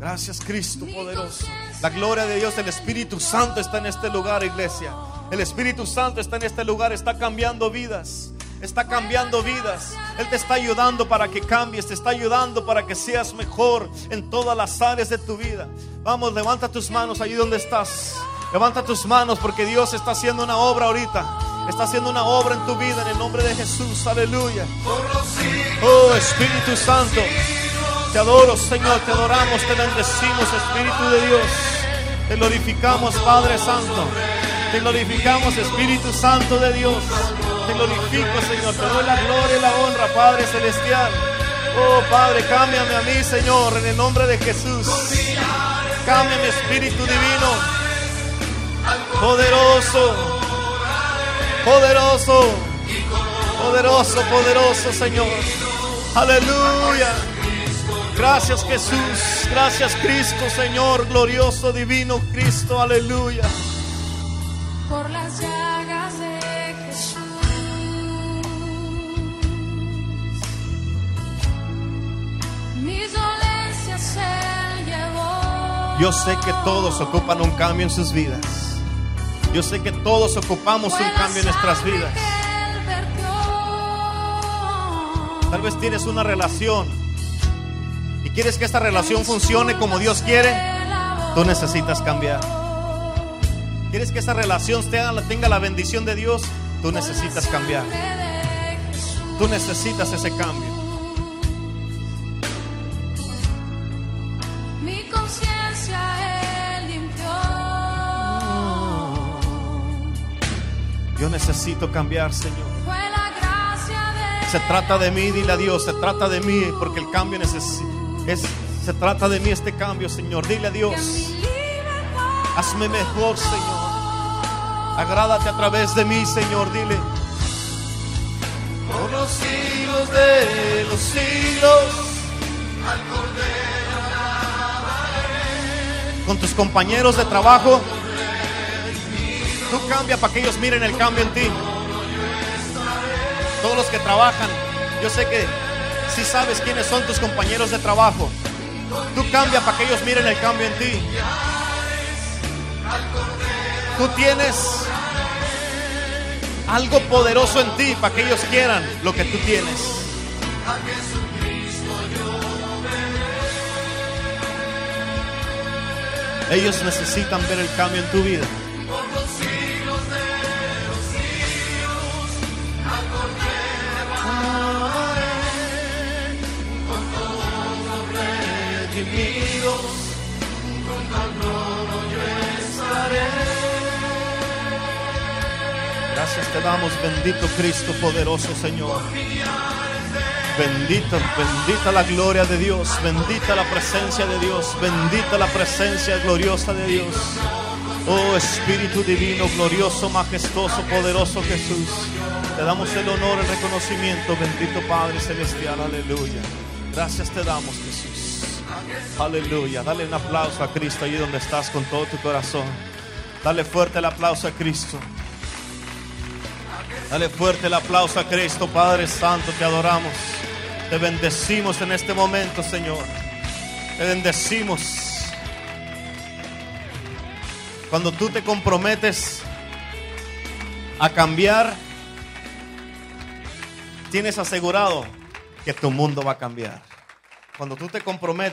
Gracias Cristo poderoso. La gloria de Dios, el Espíritu Santo está en este lugar, iglesia. El Espíritu Santo está en este lugar, está cambiando vidas. Está cambiando vidas. Él te está ayudando para que cambies, te está ayudando para que seas mejor en todas las áreas de tu vida. Vamos, levanta tus manos allí donde estás. Levanta tus manos porque Dios está haciendo una obra ahorita. Está haciendo una obra en tu vida en el nombre de Jesús. Aleluya. Oh Espíritu Santo. Te adoro, Señor, te adoramos, te bendecimos, Espíritu de Dios. Te glorificamos, Padre Santo. Te glorificamos, Espíritu Santo de Dios. Te glorifico, Señor. Te doy la gloria y la honra, Padre Celestial. Oh, Padre, cámbiame a mí, Señor, en el nombre de Jesús. Cámbiame, Espíritu Divino. Poderoso. Poderoso. Poderoso, poderoso, Señor. Aleluya. Gracias Jesús, gracias Cristo, Señor, glorioso, divino Cristo, aleluya. por las llagas de Jesús. Mis dolencias Él llevó. Yo sé que todos ocupan un cambio en sus vidas. Yo sé que todos ocupamos un cambio en nuestras vidas. Tal vez tienes una relación y quieres que esta relación funcione como Dios quiere. Tú necesitas cambiar. quieres que esa relación tenga la bendición de Dios, tú necesitas cambiar. Tú necesitas ese cambio. Necesito cambiar, Señor. Se trata de mí, dile a Dios, se trata de mí, porque el cambio es, se trata de mí este cambio, Señor. Dile a Dios, hazme mejor, Señor. Agrádate a través de mí, Señor, dile. Por los siglos de los siglos. Con tus compañeros de trabajo. Tú cambia para que ellos miren el cambio en ti. Todos los que trabajan, yo sé que si sabes quiénes son tus compañeros de trabajo. Tú cambia para que ellos miren el cambio en ti. Tú tienes algo poderoso en ti para que ellos quieran lo que tú tienes. Ellos necesitan ver el cambio en tu vida. Gracias te damos, bendito Cristo poderoso Señor. Bendita, bendita la gloria de Dios, bendita la presencia de Dios, bendita la presencia gloriosa de Dios. Oh Espíritu Divino, glorioso, majestuoso, poderoso Jesús. Te damos el honor, el reconocimiento, bendito Padre Celestial, aleluya. Gracias te damos Jesús. Aleluya. Dale un aplauso a Cristo allí donde estás con todo tu corazón. Dale fuerte el aplauso a Cristo. Dale fuerte el aplauso a Cristo, Padre Santo, te adoramos. Te bendecimos en este momento, Señor. Te bendecimos. Cuando tú te comprometes a cambiar, tienes asegurado que tu mundo va a cambiar. Cuando tú te comprometes